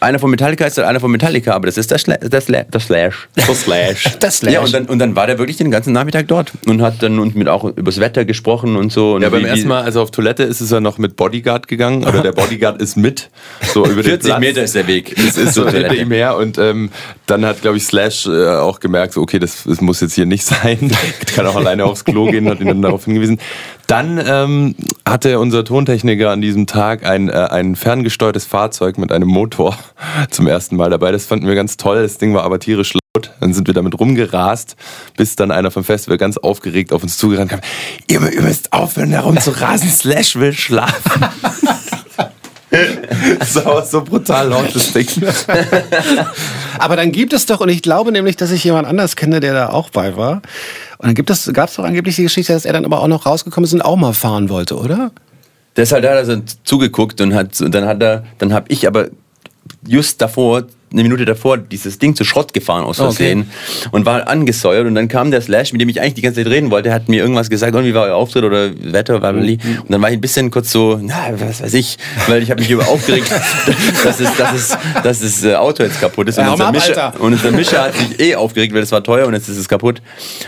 einer von Metallica ist einer von Metallica, aber das ist der, Schla der, Sla der Slash. Der Slash. Der Slash. Ja, und dann, und dann war der wirklich den ganzen Nachmittag dort und hat dann uns mit auch übers Wetter gesprochen und so. Und Ja, beim ersten Mal, also auf Toilette ist es ja noch mit Bodyguard gegangen, oder der Bodyguard ist mit. So über den 40 Platz. Meter ist der Weg. Es ist so hinter ihm her und ähm, dann hat, glaube ich, Slash äh, auch gemerkt, so, okay, das, das muss jetzt hier nicht sein. Kann auch alleine aufs Klo gehen, hat ihn dann darauf hingewiesen. Dann ähm, hatte unser Tontechniker an diesem Tag ein, äh, ein ferngesteuertes Fahrzeug mit einem Motor zum ersten Mal dabei. Das fanden wir ganz toll. Das Ding war aber tierisch laut. Dann sind wir damit rumgerast, bis dann einer vom Festival ganz aufgeregt auf uns zugerannt kam. Ihr, ihr müsst aufhören, herum zu rasen. Slash will schlafen. Das so brutal laut, das Ding. Aber dann gibt es doch, und ich glaube nämlich, dass ich jemand anders kenne, der da auch bei war. Und dann gibt es, gab es doch angeblich die Geschichte, dass er dann aber auch noch rausgekommen ist und auch mal fahren wollte, oder? Deshalb hat er so zugeguckt und hat und dann hat er, dann habe ich aber just davor, eine Minute davor, dieses Ding zu Schrott gefahren aus Versehen und war angesäuert und dann kam der Slash, mit dem ich eigentlich die ganze Zeit reden wollte, hat mir irgendwas gesagt, und wie war euer Auftritt oder Wetter, Wabeli. und dann war ich ein bisschen kurz so, na, was weiß ich, weil ich habe mich über aufgeregt, dass es, dass es, dass das äh, Auto jetzt kaputt ist und, Ja, unser ab, Mischer, und unser Mischer hat sich eh aufgeregt, weil es war teuer und jetzt ist es kaputt.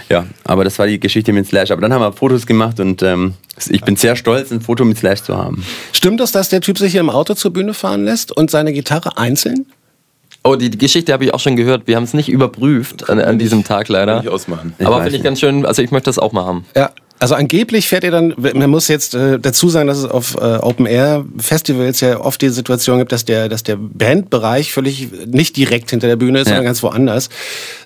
Ja, aber das war die Geschichte mit Slash. Aber dann haben wir Fotos gemacht und ähm, ich bin sehr stolz, ein Foto mit Slash zu haben. Stimmt es, dass der Typ sich hier im Auto zur Bühne fahren lässt und seine Gitarre einzeln? Oh, die, die Geschichte habe ich auch schon gehört. Wir haben es nicht überprüft an, an diesem Tag leider. Nicht ausmachen. Ich Aber weiß finde ich ganz schön, also ich möchte das auch mal haben. Ja. Also angeblich fährt ihr dann, man muss jetzt äh, dazu sagen, dass es auf äh, Open Air Festivals ja oft die Situation gibt, dass der, dass der Bandbereich völlig nicht direkt hinter der Bühne ist, Ja. sondern ganz woanders.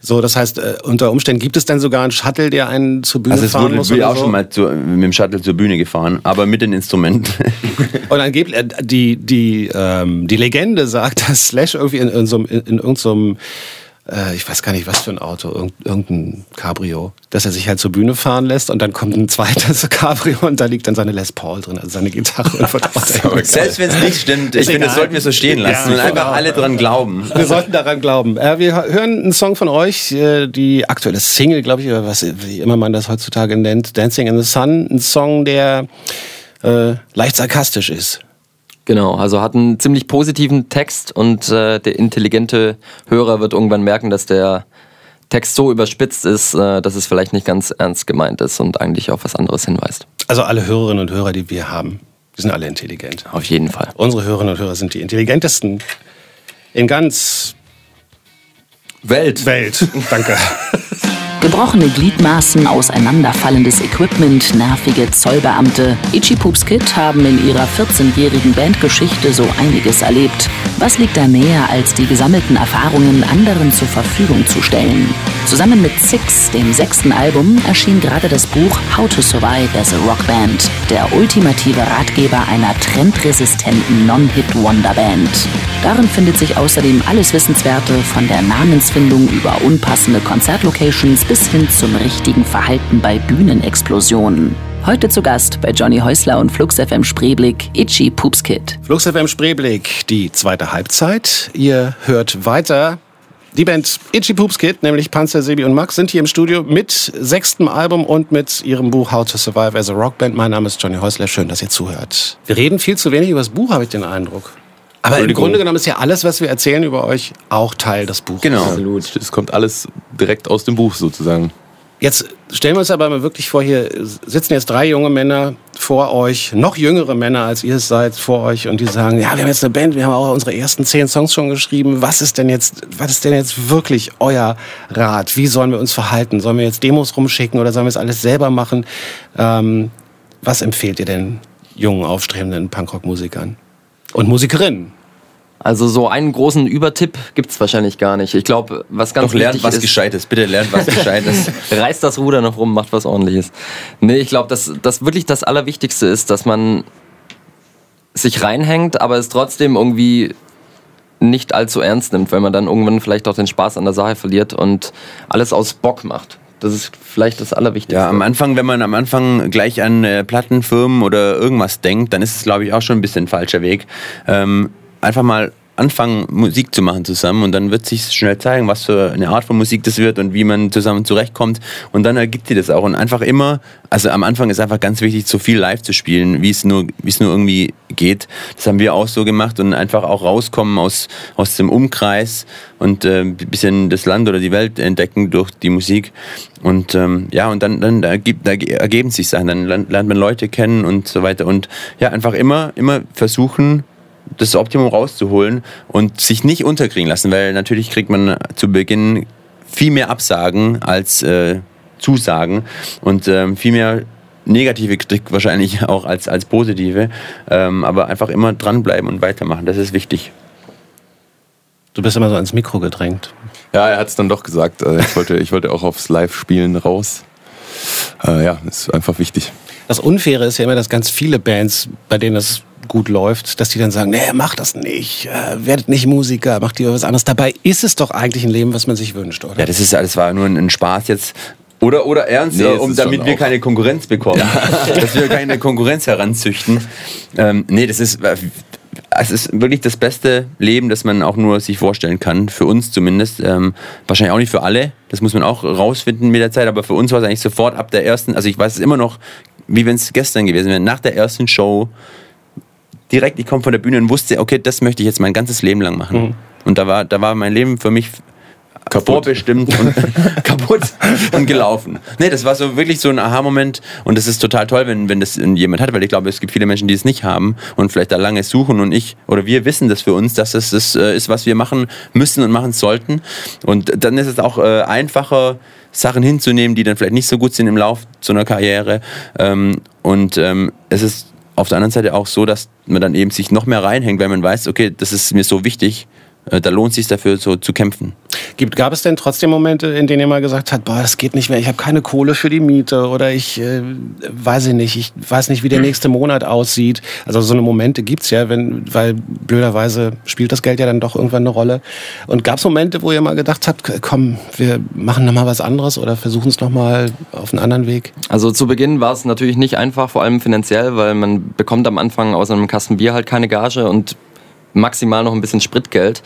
So, das heißt, äh, unter Umständen gibt es dann sogar einen Shuttle, der einen zur Bühne Also fahren wurde muss bin ich auch so. schon mal zu, mit dem Shuttle zur Bühne gefahren, aber mit den Instrumenten. Und angeblich, äh, die, die, ähm, die Legende sagt, dass Slash irgendwie in, in, so, in, in irgendeinem, äh, ich weiß gar nicht, was für ein Auto, irgend, irgendein Cabrio, dass er sich halt zur Bühne fahren lässt und dann kommt ein zweites Cabrio und da liegt dann seine Les Paul drin, also seine Gitarre. Und wird Selbst wenn es nicht stimmt, ich Ist finde, das sollten wir so stehen lassen Ja, und einfach alle dran glauben. wir sollten daran glauben. Äh, wir hören einen Song von euch, äh, die aktuelle Single, glaube ich, oder was, wie immer man das heutzutage nennt, Dancing in the Sun. Ein Song, der äh, leicht sarkastisch ist. Genau, also hat einen ziemlich positiven Text und äh, der intelligente Hörer wird irgendwann merken, dass der Text so überspitzt ist, äh, dass es vielleicht nicht ganz ernst gemeint ist und eigentlich auf was anderes hinweist. Also alle Hörerinnen und Hörer, die wir haben, die sind alle intelligent. Auf jeden Fall. Unsere Hörerinnen und Hörer sind die intelligentesten in ganz Welt. Welt. Danke. Gebrochene Gliedmaßen, auseinanderfallendes Equipment, nervige Zollbeamte. Itchy Poops Kid haben in ihrer 14-jährigen Bandgeschichte so einiges erlebt. Was liegt da näher, als die gesammelten Erfahrungen anderen zur Verfügung zu stellen? Zusammen mit Six, dem sechsten Album, erschien gerade das Buch How to Survive as a Rock Band, der ultimative Ratgeber einer trendresistenten Non-Hit-Wonder-Band. Darin findet sich außerdem alles Wissenswerte von der Namensfindung über unpassende Konzertlocations bis hin zum richtigen Verhalten bei Bühnenexplosionen. Heute zu Gast bei Johnny Häusler und Flux FM Spreeblick, Itchy Poops Kid. Flux FM Spreeblick, die zweite Halbzeit. Ihr hört weiter. Die Band Itchy Poops Kid, nämlich Panzer, Sebi und Max, sind hier im Studio mit sechstem Album und mit ihrem Buch How to Survive as a Rockband. Mein Name ist Johnny Häusler. Schön, dass ihr zuhört. Wir reden viel zu wenig über das Buch, habe ich den Eindruck. Aber im. Grunde genommen ist ja alles, was wir erzählen über euch, auch Teil des Buches. Genau. Es kommt alles direkt aus dem Buch sozusagen. Jetzt stellen wir uns aber mal wirklich vor, hier sitzen jetzt drei junge Männer vor euch, noch jüngere Männer als ihr es seid vor euch und die sagen, ja, wir haben jetzt eine Band, wir haben auch unsere ersten zehn Songs schon geschrieben. Was ist denn jetzt, was ist denn jetzt wirklich euer Rat? Wie sollen wir uns verhalten? Sollen wir jetzt Demos rumschicken oder sollen wir es alles selber machen? Ähm, was empfehlt ihr denn jungen, aufstrebenden Punkrock-Musikern und Musikerinnen? Also so einen großen Übertipp gibt es wahrscheinlich gar nicht. Ich glaube, was ganz Doch lernt was ist, Gescheites. Bitte lernt was Gescheites. reißt das Ruder noch rum, macht was ordentliches. Nee, ich glaube, dass das wirklich das Allerwichtigste ist, dass man sich reinhängt, aber es trotzdem irgendwie nicht allzu ernst nimmt, weil man dann irgendwann vielleicht auch den Spaß an der Sache verliert und alles aus Bock macht. Das ist vielleicht das Allerwichtigste. Ja, am Anfang, wenn man am Anfang gleich an äh, Plattenfirmen oder irgendwas denkt, dann ist es, glaube ich, auch schon ein bisschen ein falscher Weg. Ähm, einfach mal anfangen, Musik zu machen zusammen und dann wird sich schnell zeigen, was für eine Art von Musik das wird und wie man zusammen zurechtkommt. Und dann ergibt sich das auch. Und einfach immer, also am Anfang ist einfach ganz wichtig, so viel live zu spielen, wie es nur, wie es nur irgendwie geht. Das haben wir auch so gemacht und einfach auch rauskommen aus, aus dem Umkreis und äh, ein bisschen das Land oder die Welt entdecken durch die Musik. Und ähm, ja, und dann, dann da ergibt, da ergeben sich Sachen, dann lernt man Leute kennen und so weiter. Und ja, einfach immer, immer versuchen, das Optimum rauszuholen und sich nicht unterkriegen lassen, weil natürlich kriegt man zu Beginn viel mehr Absagen als äh, Zusagen und ähm, viel mehr negative Kritik wahrscheinlich auch als, als positive, ähm, aber einfach immer dranbleiben und weitermachen, das ist wichtig. Du bist immer so ans Mikro gedrängt. Ja, er hat es dann doch gesagt. Äh, ich wollte, ich wollte auch aufs Live-Spielen raus. Äh, ja, ist einfach wichtig. Das Unfaire ist ja immer, dass ganz viele Bands, bei denen das gut läuft, dass die dann sagen, nee, mach das nicht, äh, werdet nicht Musiker, macht ihr was anderes. Dabei ist es doch eigentlich ein Leben, was man sich wünscht, oder? Ja, das ist das war nur ein Spaß jetzt. Oder, oder ernst, nee, um, damit wir keine Konkurrenz bekommen. Ja. dass wir keine Konkurrenz heranzüchten. Ähm, nee, das ist, äh, es ist wirklich das beste Leben, das man auch nur sich vorstellen kann. Für uns zumindest. Ähm, wahrscheinlich auch nicht für alle. Das muss man auch rausfinden mit der Zeit. Aber für uns war es eigentlich sofort ab der ersten, also ich weiß es immer noch, wie wenn es gestern gewesen wäre. Nach der ersten Show direkt, ich komme von der Bühne und wusste, okay, das möchte ich jetzt mein ganzes Leben lang machen. Mhm. Und da war, da war mein Leben für mich kaputt. vorbestimmt und kaputt und gelaufen. Nee, das war so wirklich so ein Aha-Moment und das ist total toll, wenn, wenn das jemand hat, weil ich glaube, es gibt viele Menschen, die es nicht haben und vielleicht da lange suchen und ich oder wir wissen das für uns, dass es das äh, ist, was wir machen müssen und machen sollten. Und dann ist es auch äh, einfacher, Sachen hinzunehmen, die dann vielleicht nicht so gut sind im Lauf zu einer Karriere. Ähm, und ähm, es ist auf der anderen Seite auch so, dass man dann eben sich noch mehr reinhängt, weil man weiß, okay, das ist mir so wichtig, da lohnt es sich dafür so zu kämpfen. Gibt, gab es denn trotzdem Momente, in denen ihr mal gesagt habt, boah, das geht nicht mehr, ich habe keine Kohle für die Miete oder ich äh, weiß ich nicht, ich weiß nicht, wie der nächste Monat aussieht. Also so eine Momente gibt's ja, wenn, weil blöderweise spielt das Geld ja dann doch irgendwann eine Rolle. Und gab es Momente, wo ihr mal gedacht habt, komm, wir machen nochmal was anderes oder versuchen es nochmal auf einen anderen Weg? Also zu Beginn war es natürlich nicht einfach, vor allem finanziell, weil man bekommt am Anfang aus einem Kasten Bier halt keine Gage und maximal noch ein bisschen Spritgeld.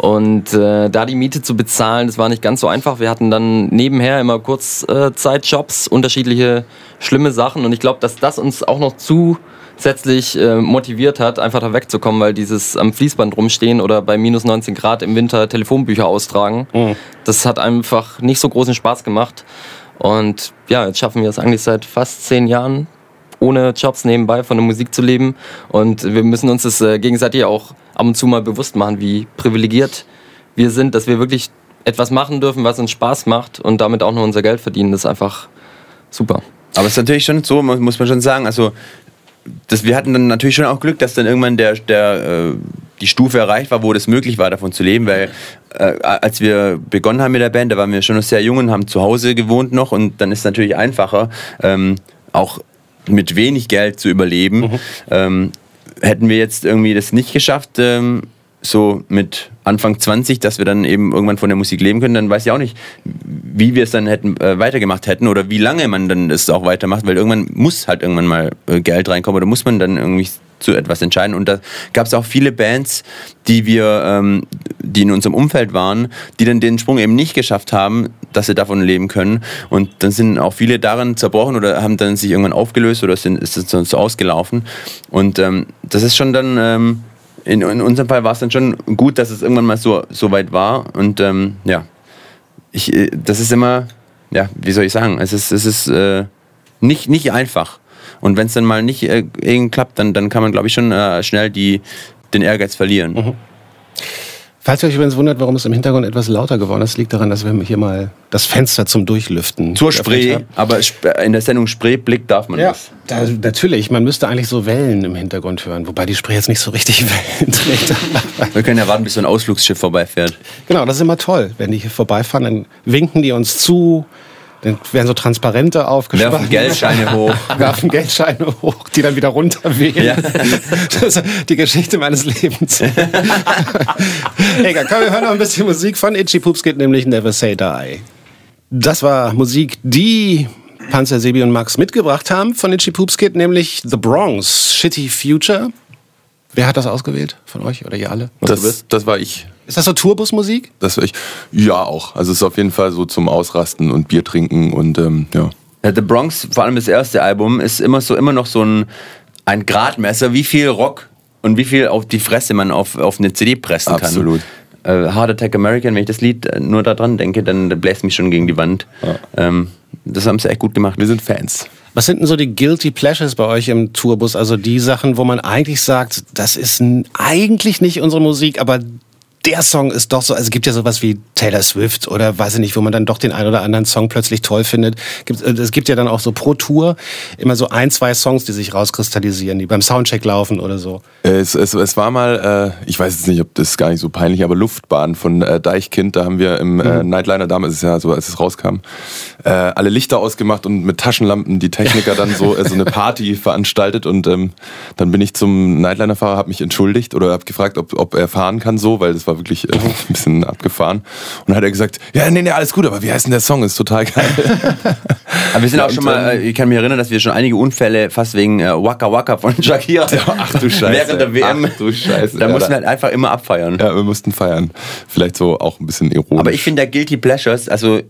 Und äh, da die Miete zu bezahlen, das war nicht ganz so einfach. Wir hatten dann nebenher immer Kurzzeitjobs, unterschiedliche schlimme Sachen. Und ich glaube, dass das uns auch noch zusätzlich äh, motiviert hat, einfach da wegzukommen, weil dieses am Fließband rumstehen oder bei minus 19 Grad im Winter Telefonbücher austragen, mhm. das hat einfach nicht so großen Spaß gemacht. Und ja, jetzt schaffen wir es eigentlich seit fast zehn Jahren, ohne Jobs nebenbei von der Musik zu leben. Und wir müssen uns das äh, gegenseitig auch ab und zu mal bewusst machen, wie privilegiert wir sind, dass wir wirklich etwas machen dürfen, was uns Spaß macht und damit auch noch unser Geld verdienen. Das ist einfach super. Aber es ist natürlich schon so, muss man schon sagen, also das, wir hatten dann natürlich schon auch Glück, dass dann irgendwann der, der, äh, die Stufe erreicht war, wo das möglich war, davon zu leben, weil äh, als wir begonnen haben mit der Band, da waren wir schon noch sehr jung und haben zu Hause gewohnt noch und dann ist es natürlich einfacher, ähm, auch mit wenig Geld zu überleben. Mhm. Ähm, hätten wir jetzt irgendwie das nicht geschafft, ähm, so mit Anfang 20, dass wir dann eben irgendwann von der Musik leben können, dann weiß ich auch nicht, wie wir es dann hätten äh, weitergemacht hätten oder wie lange man dann das auch weitermacht, weil irgendwann muss halt irgendwann mal äh, Geld reinkommen oder muss man dann irgendwie zu etwas entscheiden. Und da gab es auch viele Bands, die wir, ähm, die in unserem Umfeld waren, die dann den Sprung eben nicht geschafft haben, dass sie davon leben können. Und dann sind auch viele daran zerbrochen oder haben dann sich irgendwann aufgelöst oder sind, ist es so ausgelaufen. Und ähm, das ist schon dann, ähm, in, in, unserem Fall war es dann schon gut, dass es irgendwann mal so, so weit war. Und ähm, ja, ich, äh, das ist immer ja, wie soll ich sagen, es ist, es ist äh, nicht, nicht einfach. Und wenn es dann mal nicht äh, klappt, dann, dann kann man, glaube ich, schon äh, schnell die, den Ehrgeiz verlieren. Mhm. Falls ihr euch übrigens wundert, warum es im Hintergrund etwas lauter geworden ist, liegt daran, dass wir hier mal das Fenster zum Durchlüften Zur Spree, aber in der Sendung Spreeblick darf man Ja, das. da, natürlich. Man müsste eigentlich so Wellen im Hintergrund hören, wobei die Spree jetzt nicht so richtig Wellen trägt. Wir können ja warten, bis so ein Ausflugsschiff vorbeifährt. genau, das ist immer toll. Wenn die hier vorbeifahren, dann winken die uns zu, dann werden so Transparente aufgespannt. Werfen Geldscheine hoch. werfen Geldscheine hoch, die dann wieder runterwehen. Ja. Das ist die Geschichte meines Lebens. Egal, komm, wir hören noch ein bisschen Musik von Itchy Poops, geht nämlich Never Say Die. Das war Musik, die Panzer, Sebi und Max mitgebracht haben von Itchy Poops Kid, nämlich The Bronx, Shitty Future. Wer hat das ausgewählt von euch oder ihr alle? Das, das war ich. Ist das so Tourbusmusik? Das ich. Ja, auch. Also es ist auf jeden Fall so zum Ausrasten und Bier trinken und ähm, ja. Ja, The Bronx, vor allem das erste Album, ist immer so immer noch so ein, ein Gradmesser, wie viel Rock und wie viel auf die Fresse man auf, auf eine CD pressen kann. Absolut. Äh, Heart Attack American, wenn ich das Lied äh, nur daran denke, dann bläst mich schon gegen die Wand. Ähm, das haben sie echt gut gemacht. Wir sind Fans. Was sind denn so die Guilty Pleasures bei euch im Tourbus? Also die Sachen, wo man eigentlich sagt, das ist eigentlich nicht unsere Musik, aber der Song ist doch so, also es gibt ja sowas wie Taylor Swift oder weiß ich nicht, wo man dann doch den einen oder anderen Song plötzlich toll findet. Äh, Es gibt ja dann auch so pro Tour immer so ein, zwei Songs, die sich rauskristallisieren, die beim Soundcheck laufen oder so. Äh, Es, es, es war mal, äh, ich weiß jetzt nicht, ob das gar nicht so peinlich, aber Luftbahn von äh, Deichkind, da haben wir im äh, Nightliner, damals ist ja so, als es rauskam, äh, alle Lichter ausgemacht und mit Taschenlampen die Techniker dann so, äh, so eine Party veranstaltet und ähm, dann bin ich zum Nightliner-Fahrer, habe mich entschuldigt oder habe gefragt, ob, ob er fahren kann so, weil das war wirklich äh, ein bisschen abgefahren. Und dann hat er gesagt, ja, nee, nee, alles gut, aber wie heißt denn der Song? Ist total geil. Aber wir sind Ja, auch schon mal, äh, ich kann mich erinnern, dass wir schon einige Unfälle fast wegen äh, Waka Waka von Shakira Ach du Scheiße. während der WM. Ach du Scheiße. Da Ja, mussten da- wir halt einfach immer abfeiern. ja, wir mussten feiern. Vielleicht so auch ein bisschen ironisch. Aber ich finde ja Guilty Pleasures, also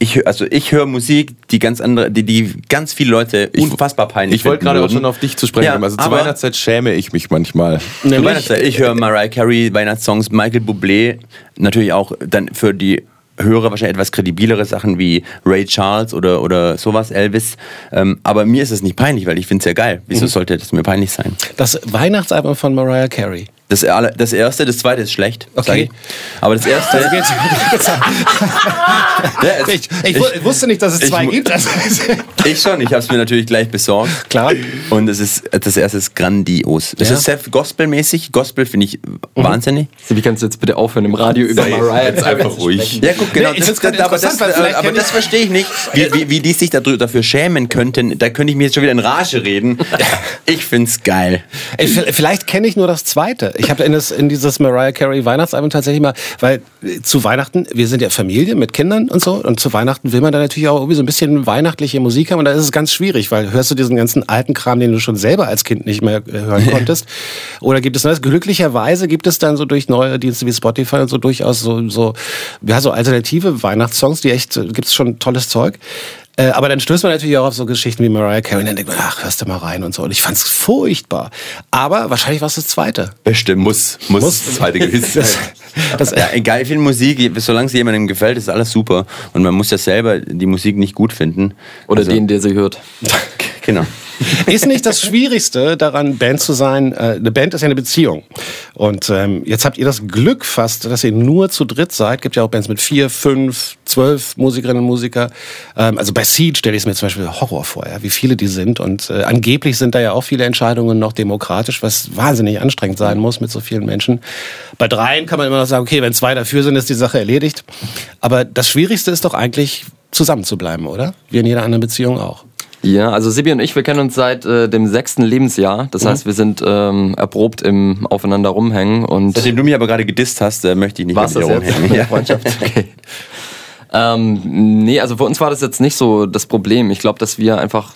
ich, also ich höre Musik, die ganz andere, die, die ganz viele Leute unfassbar peinlich Ich wollte finden gerade auch schon auf dich zu sprechen Ja, kommen. Also zur Weihnachtszeit schäme ich mich manchmal. Zur Weihnachtszeit. Ich höre Mariah Carey, Weihnachtssongs, Michael Bublé, natürlich auch dann für die Hörer wahrscheinlich etwas kredibilere Sachen wie Ray Charles oder, oder sowas, Elvis. Ähm, aber mir ist es nicht peinlich, weil ich finde es ja geil. Wieso Mhm. sollte das mir peinlich sein? Das Weihnachtsalbum von Mariah Carey. Das, das erste, das zweite ist schlecht. Okay. sag ich. Aber das erste. Ja, es- Ich, ich, wu- ich wusste nicht, dass es Ich zwei gibt. Also, Ich schon, ich habe es mir natürlich gleich besorgt. Klar. Und es ist, das erste ist grandios. Es Ja. ist sehr gospelmäßig. Gospel finde ich wahnsinnig. Wie kannst du jetzt bitte aufhören, im Radio über Sei Mariah jetzt einfach ruhig. Ja, guck, genau. Nee, ich das, grad aber das, aber das ich- verstehe ich nicht, wie, wie, wie die sich dafür schämen könnten. Da könnte ich mir jetzt schon wieder in Rage reden. Ich find's geil. Ey, Vielleicht kenne ich nur das zweite. Ich habe in, das- in dieses Mariah Carey Weihnachtsalbum tatsächlich mal, weil zu Weihnachten, wir sind ja Familie mit Kindern und so, und zu Weihnachten will man dann natürlich auch irgendwie so ein bisschen weihnachtliche Musik haben und da ist es ganz schwierig, weil hörst du diesen ganzen alten Kram, den du schon selber als Kind nicht mehr äh, hören konntest, oder gibt es Neues? Glücklicherweise gibt es dann so durch neue Dienste wie Spotify und so durchaus so, so, ja, so alternative Weihnachtssongs, die echt, gibt es schon tolles Zeug. Äh, aber dann stößt man natürlich auch auf so Geschichten wie Mariah Carey und dann denkt man, ach, hörst du mal rein und so. Und ich fand's furchtbar. Aber wahrscheinlich war es das zweite. Bestimmt. Muss, muss, Muss. das zweite gewesen sein. Das, Ja, egal viel Musik, solange es jemandem gefällt, ist alles super. Und man muss ja selber die Musik nicht gut finden. Oder Also, den, der sie hört. Genau. Ist nicht das Schwierigste daran, Band zu sein? Äh, eine Band ist ja eine Beziehung. Und ähm, jetzt habt ihr das Glück fast, dass ihr nur zu dritt seid. Gibt ja auch Bands mit vier, fünf, zwölf Musikerinnen und Musiker. Ähm, also bei Seed stelle ich es mir zum Beispiel Horror vor, ja, wie viele die sind. Und äh, angeblich sind da ja auch viele Entscheidungen noch demokratisch, was wahnsinnig anstrengend sein muss mit so vielen Menschen. Bei dreien kann man immer noch sagen, okay, wenn zwei dafür sind, ist die Sache erledigt. Aber das Schwierigste ist doch eigentlich, zusammen zu bleiben, oder? Wie in jeder anderen Beziehung auch. Ja, also Sibi und ich, wir kennen uns seit äh, dem sechsten Lebensjahr. Das heißt, wir sind ähm, erprobt im Aufeinander rumhängen und Seitdem du mich aber gerade gedisst hast, äh, möchte ich nicht mehr jetzt? rumhängen. Ja. Freundschaft. Okay. Ähm, nee, also für uns war das jetzt nicht so das Problem. Ich glaube, dass wir einfach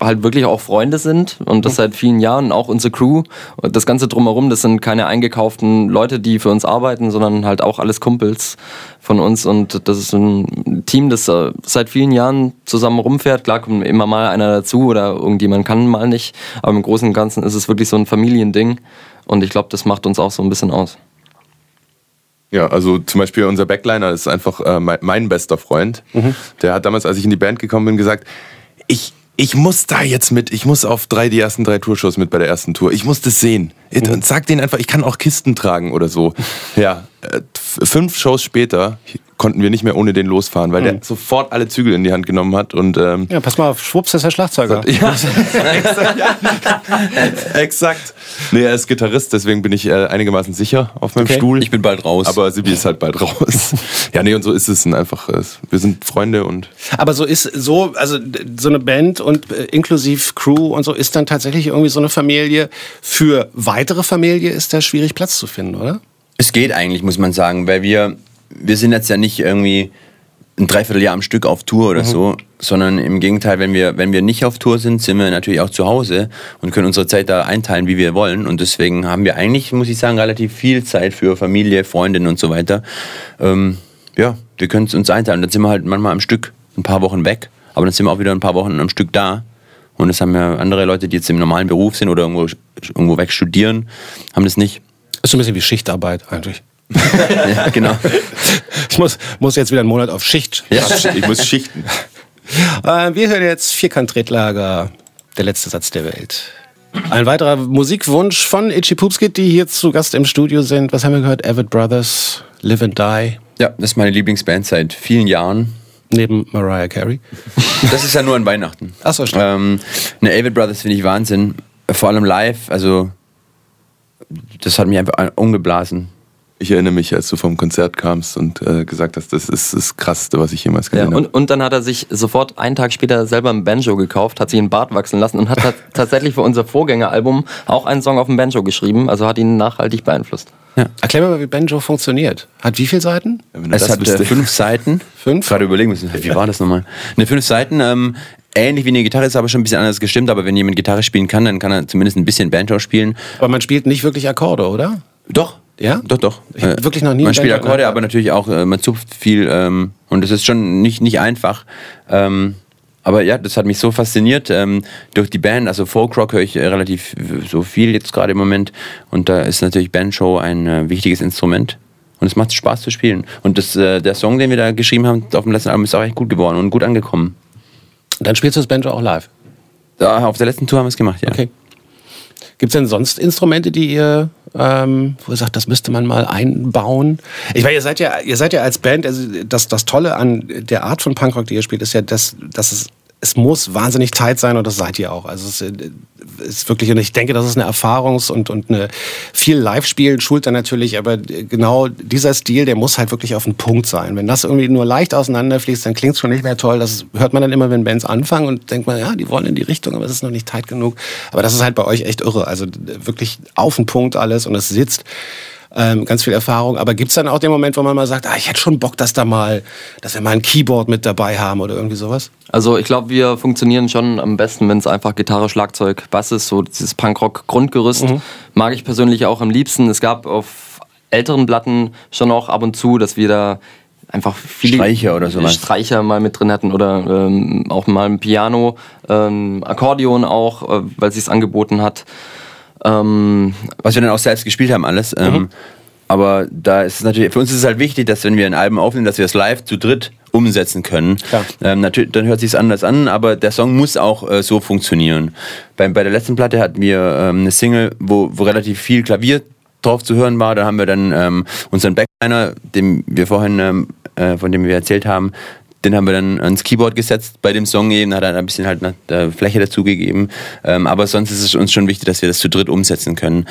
halt wirklich auch Freunde sind und das seit vielen Jahren, auch unsere Crew. Und das Ganze drumherum, das sind keine eingekauften Leute, die für uns arbeiten, sondern halt auch alles Kumpels von uns. Und das ist ein Team, das äh, seit vielen Jahren zusammen rumfährt. Klar kommt immer mal einer dazu oder irgendjemand kann mal nicht. Aber im Großen und Ganzen ist es wirklich so ein Familiending. Und ich glaube, das macht uns auch so ein bisschen aus. Ja, also zum Beispiel unser Backliner ist einfach äh, mein, mein bester Freund. Der hat damals, als ich in die Band gekommen bin, gesagt, ich, ich muss da jetzt mit, ich muss auf drei, die ersten drei Tourshows mit bei der ersten Tour. Ich muss das sehen. Und sag denen einfach, ich kann auch Kisten tragen oder so. Ja, äh, fünf Shows später konnten wir nicht mehr ohne den losfahren, weil der sofort alle Zügel in die Hand genommen hat und ähm, Ja, pass mal auf, schwupps ist der Schlagzeuger. ja, exakt. Ja. exakt. Nee, er ist Gitarrist, deswegen bin ich äh, einigermaßen sicher auf meinem Okay. Stuhl. Ich bin bald raus. Aber Sibi ist halt bald raus. ja, nee, und so ist es einfach. Wir sind Freunde und Aber so ist so, also so eine Band und äh, inklusive Crew und so ist dann tatsächlich irgendwie so eine Familie. Für weitere Familie ist da schwierig Platz zu finden, oder? Es geht eigentlich, muss man sagen, weil wir, wir sind jetzt ja nicht irgendwie ein Dreivierteljahr am Stück auf Tour oder so, sondern im Gegenteil, wenn wir, wenn wir nicht auf Tour sind, sind wir natürlich auch zu Hause und können unsere Zeit da einteilen, wie wir wollen. Und deswegen haben wir eigentlich, muss ich sagen, relativ viel Zeit für Familie, Freundinnen und so weiter. Ähm, ja, wir können es uns einteilen. Dann sind wir halt manchmal am Stück ein paar Wochen weg, aber dann sind wir auch wieder ein paar Wochen am Stück da. Und das haben ja andere Leute, die jetzt im normalen Beruf sind oder irgendwo, irgendwo weg studieren, haben das nicht. Ist so ein bisschen wie Schichtarbeit eigentlich. Ja, genau. Ich muss, muss jetzt wieder einen Monat auf Schicht. Ja. ich muss schichten. Äh, wir hören jetzt Vierkant-Tretlager, der letzte Satz der Welt. Ein weiterer Musikwunsch von Itchy Poopskit, die hier zu Gast im Studio sind. Was haben wir gehört? Avid Brothers, Live and Die, Ja, das ist meine Lieblingsband seit vielen Jahren. Neben Mariah Carey. Das ist ja nur an Weihnachten. Ach so, stimmt. Ähm, ne, Avid Brothers finde ich Wahnsinn. Vor allem live, also das hat mich einfach umgeblasen. Ich erinnere mich, als du vom Konzert kamst und äh, gesagt hast, das ist das Krasseste, was ich jemals Ja, gesehen und, habe. und dann hat er sich sofort einen Tag später selber ein Banjo gekauft, hat sich einen Bart wachsen lassen und hat ta- tatsächlich für unser Vorgängeralbum auch einen Song auf dem Banjo geschrieben, also hat ihn nachhaltig beeinflusst. Erklär mir mal, wie Banjo funktioniert. Hat wie viele Seiten? Es hat äh, wüsstest. fünf Seiten. Fünf? Gerade überlegen müssen, wie war das nochmal? Ne, fünf Seiten. Ähm, ähnlich wie eine Gitarre ist aber schon ein bisschen anders gestimmt. Aber wenn jemand Gitarre spielen kann, dann kann er zumindest ein bisschen Banjo spielen. Aber man spielt nicht wirklich Akkorde, oder? Doch. Ja? Doch, doch. Ich hab wirklich noch nie Man spielt Banjo- Akkorde, aber natürlich auch, äh, man zupft viel ähm, und es ist schon nicht, nicht einfach. Ähm, aber ja, das hat mich so fasziniert ähm, durch die Band. Also Folkrock höre ich äh, relativ äh, so viel jetzt gerade im Moment und da ist natürlich Bandshow ein äh, wichtiges Instrument. Und es macht Spaß zu spielen. Und das, äh, der Song, den wir da geschrieben haben auf dem letzten Album, ist auch echt gut geworden und gut angekommen. Dann spielst du das Banjo auch live. Da, auf der letzten Tour haben wir es gemacht, ja. Okay. Gibt es denn sonst Instrumente, die ihr, ähm, wo ihr sagt, das müsste man mal einbauen? Ich meine, ihr seid ja, ihr seid ja als Band, also das, das Tolle an der Art von Punkrock, die ihr spielt, ist ja, dass, dass es, es muss wahnsinnig tight sein und das seid ihr auch. Also es äh, ist wirklich, und ich denke, das ist eine Erfahrungs- und, und eine viel Live-Spielen schult dann natürlich, aber genau dieser Stil, der muss halt wirklich auf den Punkt sein. Wenn das irgendwie nur leicht auseinanderfließt, dann klingt es schon nicht mehr toll. Das hört man dann immer, wenn Bands anfangen und denkt man, ja, die wollen in die Richtung, aber es ist noch nicht tight genug. Aber das ist halt bei euch echt irre. Also wirklich auf den Punkt alles und es sitzt. Ähm, ganz viel Erfahrung. Aber gibt's dann auch den Moment, wo man mal sagt, ah, ich hätte schon Bock, dass da mal, dass wir mal ein Keyboard mit dabei haben oder irgendwie sowas? Also ich glaube, wir funktionieren schon am besten, wenn es einfach Gitarre, Schlagzeug, Bass ist, so dieses Punkrock-Grundgerüst. Mag ich persönlich auch am liebsten. Es gab auf älteren Platten schon auch ab und zu, dass wir da einfach viele Streicher oder sowas. Streicher mal mit drin hatten oder ähm, auch mal ein Piano, ähm, Akkordeon auch, äh, weil es sich angeboten hat. Ähm, was wir dann auch selbst gespielt haben, alles. Ähm, aber da ist es natürlich, für uns ist es halt wichtig, dass wenn wir ein Album aufnehmen, dass wir es live zu dritt umsetzen können. Ähm, natürlich, dann hört sich anders an, aber der Song muss auch äh, so funktionieren. Bei, bei der letzten Platte hatten wir ähm, eine Single, wo, wo relativ viel Klavier drauf zu hören war. Da haben wir dann ähm, unseren Backliner, dem wir vorhin, ähm, äh, von dem wir erzählt haben, den haben wir dann ans Keyboard gesetzt bei dem Song eben, hat er ein bisschen halt eine Fläche dazugegeben. Ähm, aber sonst ist es uns schon wichtig, dass wir das zu dritt umsetzen können.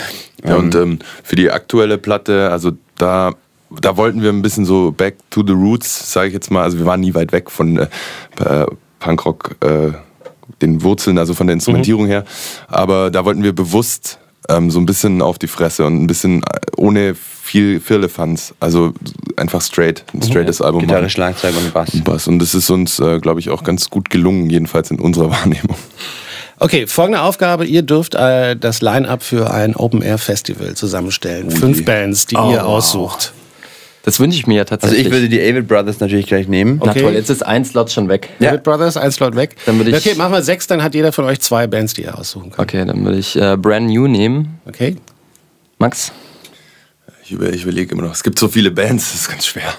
Ja, und ähm, für die aktuelle Platte, also da, da wollten wir ein bisschen so back to the roots, sage ich jetzt mal. Also wir waren nie weit weg von äh, äh, Punkrock, äh, den Wurzeln, also von der Instrumentierung her. Aber da wollten wir bewusst ähm, so ein bisschen auf die Fresse und ein bisschen äh, ohne viel Firlefanz. Also einfach straight, ein straightes Album Gitarre, machen. Schlagzeug und Bass. Und Bass. Und das ist uns, äh, glaube ich, auch ganz gut gelungen, jedenfalls in unserer Wahrnehmung. Okay, folgende Aufgabe. Ihr dürft äh, das Line-Up für ein Open-Air-Festival zusammenstellen. Fünf Bands, die ihr aussucht. das wünsche ich mir ja Also tatsächlich. ich würde die Avid Brothers natürlich gleich nehmen. Na Okay. toll, jetzt ist ein Slot schon weg. Ja. David Brothers, ein Slot weg. Dann würde ich- okay, machen wir sechs, dann hat jeder von euch zwei Bands, die ihr aussuchen kann. Okay, dann würde ich äh, Brand New nehmen. Okay. Max? Ich, über, ich überlege immer noch. Es gibt so viele Bands, das ist ganz schwer.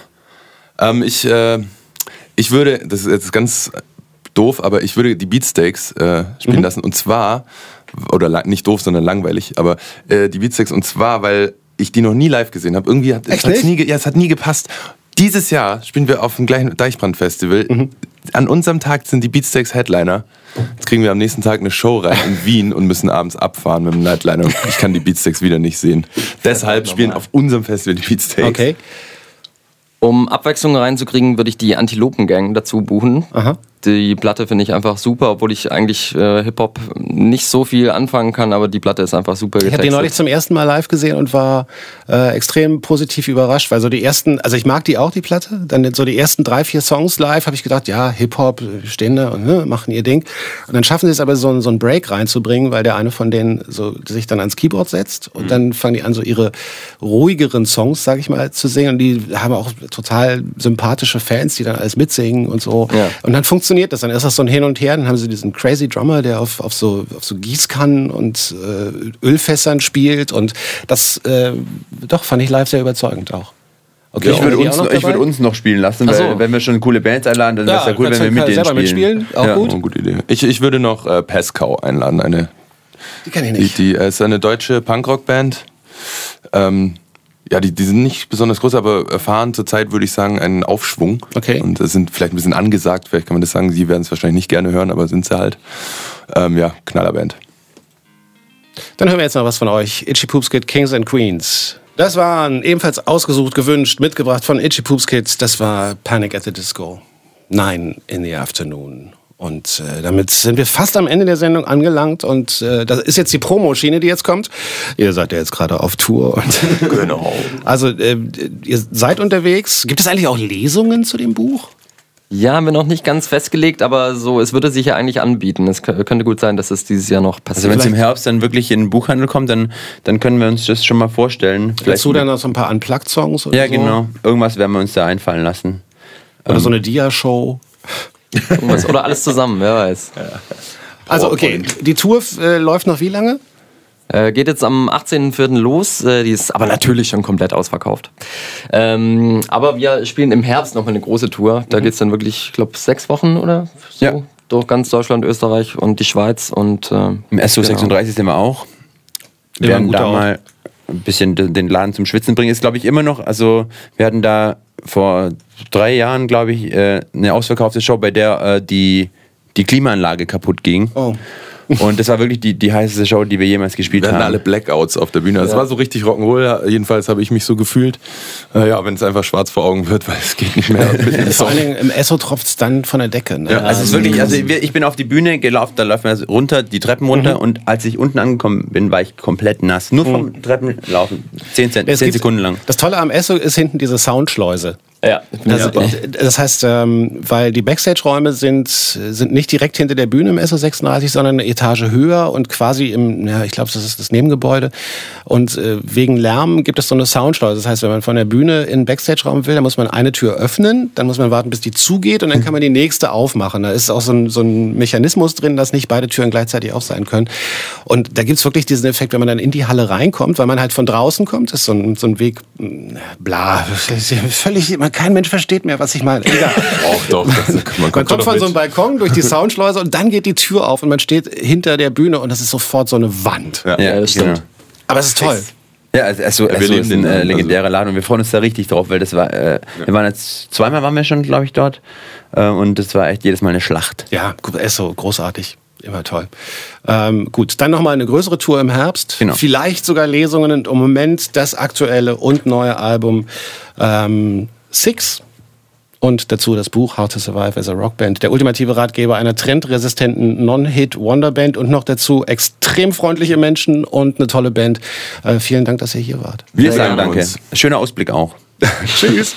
Ähm, ich, äh, ich würde, das ist jetzt ganz doof, aber ich würde die Beatsteaks äh, spielen lassen. Und zwar, oder nicht doof, sondern langweilig, aber äh, die Beatsteaks und zwar, weil ich die noch nie live gesehen habe. Irgendwie hat es nie, ja, es hat nie gepasst. Dieses Jahr spielen wir auf dem gleichen Deichbrand-Festival. An unserem Tag sind die Beatsteaks Headliner. Jetzt kriegen wir am nächsten Tag eine Show rein in Wien und müssen abends abfahren mit dem Nightliner. Ich kann die Beatsteaks wieder nicht sehen. Deshalb spielen auf unserem Festival die Beatsteaks. Okay. Um Abwechslung reinzukriegen, würde ich die Antilopen-Gang dazu buchen. Aha. Die Platte finde ich einfach super, obwohl ich eigentlich äh, Hip-Hop nicht so viel anfangen kann, aber die Platte ist einfach super Ich habe die neulich zum ersten Mal live gesehen und war äh, extrem positiv überrascht, weil so die ersten, also ich mag die auch, die Platte, dann so die ersten drei, vier Songs live habe ich gedacht, ja, Hip-Hop, stehen da und ne, machen ihr Ding. Und dann schaffen sie es aber so, einen- so einen Break reinzubringen, weil der eine von denen so sich dann ans Keyboard setzt und dann fangen die an, so ihre ruhigeren Songs, sage ich mal, zu singen und die haben auch total sympathische Fans, die dann alles mitsingen und so. Ja. Und dann funktioniert das. Dann ist das so ein Hin und Her. Dann haben sie diesen crazy Drummer, der auf, auf, so, auf so Gießkannen und äh, Ölfässern spielt. Und das, äh, doch, fand ich live sehr überzeugend auch. Okay, Ich würde die uns, ich dabei? uns noch spielen lassen, weil so. wenn wir schon coole Bands einladen, dann wäre es ja cool, wenn wir mit denen selber spielen. mitspielen. Auch Ja. gut. Oh, gute Idee. Ich, ich würde noch äh, Pascal einladen, eine Die kann ich Die, nicht. die äh, ist eine deutsche Punkrock-Band. Ähm, ja, die, die sind nicht besonders groß, aber erfahren zurzeit, würde ich sagen, einen Aufschwung. Okay. Und sind vielleicht ein bisschen angesagt, vielleicht kann man das sagen. Sie werden es wahrscheinlich nicht gerne hören, aber sind sie halt. Ähm, ja, Knallerband. Dann hören wir jetzt noch was von euch. Itchy Poops Kid, Kings and Queens. Das waren ebenfalls ausgesucht, gewünscht, mitgebracht von Itchy Poops Kids. Das war Panic at the Disco. Nine in the Afternoon. Und äh, damit sind wir fast am Ende der Sendung angelangt. Und äh, das ist jetzt die Promoschiene, die jetzt kommt. Ihr seid ja jetzt gerade auf Tour. Und Genau. also, äh, ihr seid unterwegs. Gibt es eigentlich auch Lesungen zu dem Buch? Ja, haben wir noch nicht ganz festgelegt, aber so, es würde sich ja eigentlich anbieten. Es kö- könnte gut sein, dass es dieses Jahr noch Also passiert. wenn es im Herbst dann wirklich in den Buchhandel kommt, dann, dann können wir uns das schon mal vorstellen. Dazu dann noch so ein paar Unplugged-Songs oder ja, so? genau. Irgendwas werden wir uns da einfallen lassen. Oder so eine Dia-Show. Irgendwas- Oder alles zusammen, wer weiß. Also, okay, die Tour äh, läuft noch wie lange? Äh, geht jetzt am 18.04. los. Äh, die ist aber natürlich schon komplett ausverkauft. Ähm, aber wir spielen im Herbst nochmal eine große Tour. Da geht's dann wirklich, ich glaube, sechs Wochen oder so. Ja. Durch ganz Deutschland, Österreich und die Schweiz. Und, äh, Im SO genau. 36 sind wir auch. Wir werden da mal ein bisschen den den Laden zum Schwitzen bringen. Ist, glaube ich, immer noch. Also, wir hatten da vor drei Jahren, glaube ich, äh, eine ausverkaufte Show, bei der äh, die, die Klimaanlage kaputt ging. Oh. Und das war wirklich die, die heißeste Show, die wir jemals gespielt Wir hatten haben. alle Blackouts auf der Bühne. Es war so richtig Rock'n'Roll. Jedenfalls habe ich mich so gefühlt. Äh, ja, wenn es einfach schwarz vor Augen wird, weil es geht nicht mehr. Vor allen Dingen im Esso tropft es dann von der Decke. Ne? Ja, Also es ist wirklich, also wir- ich bin auf die Bühne gelaufen, da läuft man runter, die Treppen runter und als ich unten angekommen bin, war ich komplett nass. Nur vom Treppenlaufen. Zehn, zehn Sekunden lang. Das Tolle am Esso ist hinten diese Soundschleuse. Ja, Das, das heißt, ähm, weil die Backstage-Räume sind, sind nicht direkt hinter der Bühne im SO 36, sondern eine Etage höher und quasi im, ja, ich glaube, das ist das Nebengebäude. Und äh, wegen Lärm gibt es so eine Soundschleuse. Das heißt, wenn man von der Bühne in den Backstage-Raum will, dann muss man eine Tür öffnen, dann muss man warten, bis die zugeht und dann kann man die nächste aufmachen. Da ist auch so ein, so ein Mechanismus drin, dass nicht beide Türen gleichzeitig auf sein können. Und da gibt's wirklich diesen Effekt, wenn man dann in die Halle reinkommt, weil man halt von draußen kommt, ist so ein, so ein Weg, mh, bla, völlig, man, kein Mensch versteht mehr, was ich meine. Egal. Och, doch, das, man Man kommt, von mit. so einem Balkon durch die Soundschleuse und dann geht die Tür auf und man steht hinter der Bühne und das ist sofort so eine Wand. Ja. Ja, das stimmt. Aber es ist toll. Ja, also, also, wir also leben ist ein den äh, Laden, legendärer Laden und wir freuen uns da richtig drauf, weil das war, äh, wir waren jetzt, zweimal waren wir schon, glaube ich, dort äh, und das war echt jedes Mal eine Schlacht. Ja, so großartig. Immer toll. Ähm, gut, dann nochmal eine größere Tour im Herbst. Genau. Vielleicht sogar Lesungen und im Moment das aktuelle und neue Album ähm, Six. Und dazu das Buch How to Survive as a Rockband. Der ultimative Ratgeber einer trendresistenten Non-Hit-Wonderband und noch dazu extrem freundliche Menschen und eine tolle Band. Äh, vielen Dank, dass ihr hier wart. Wir sagen danke. uns. Schöner Ausblick auch. Tschüss.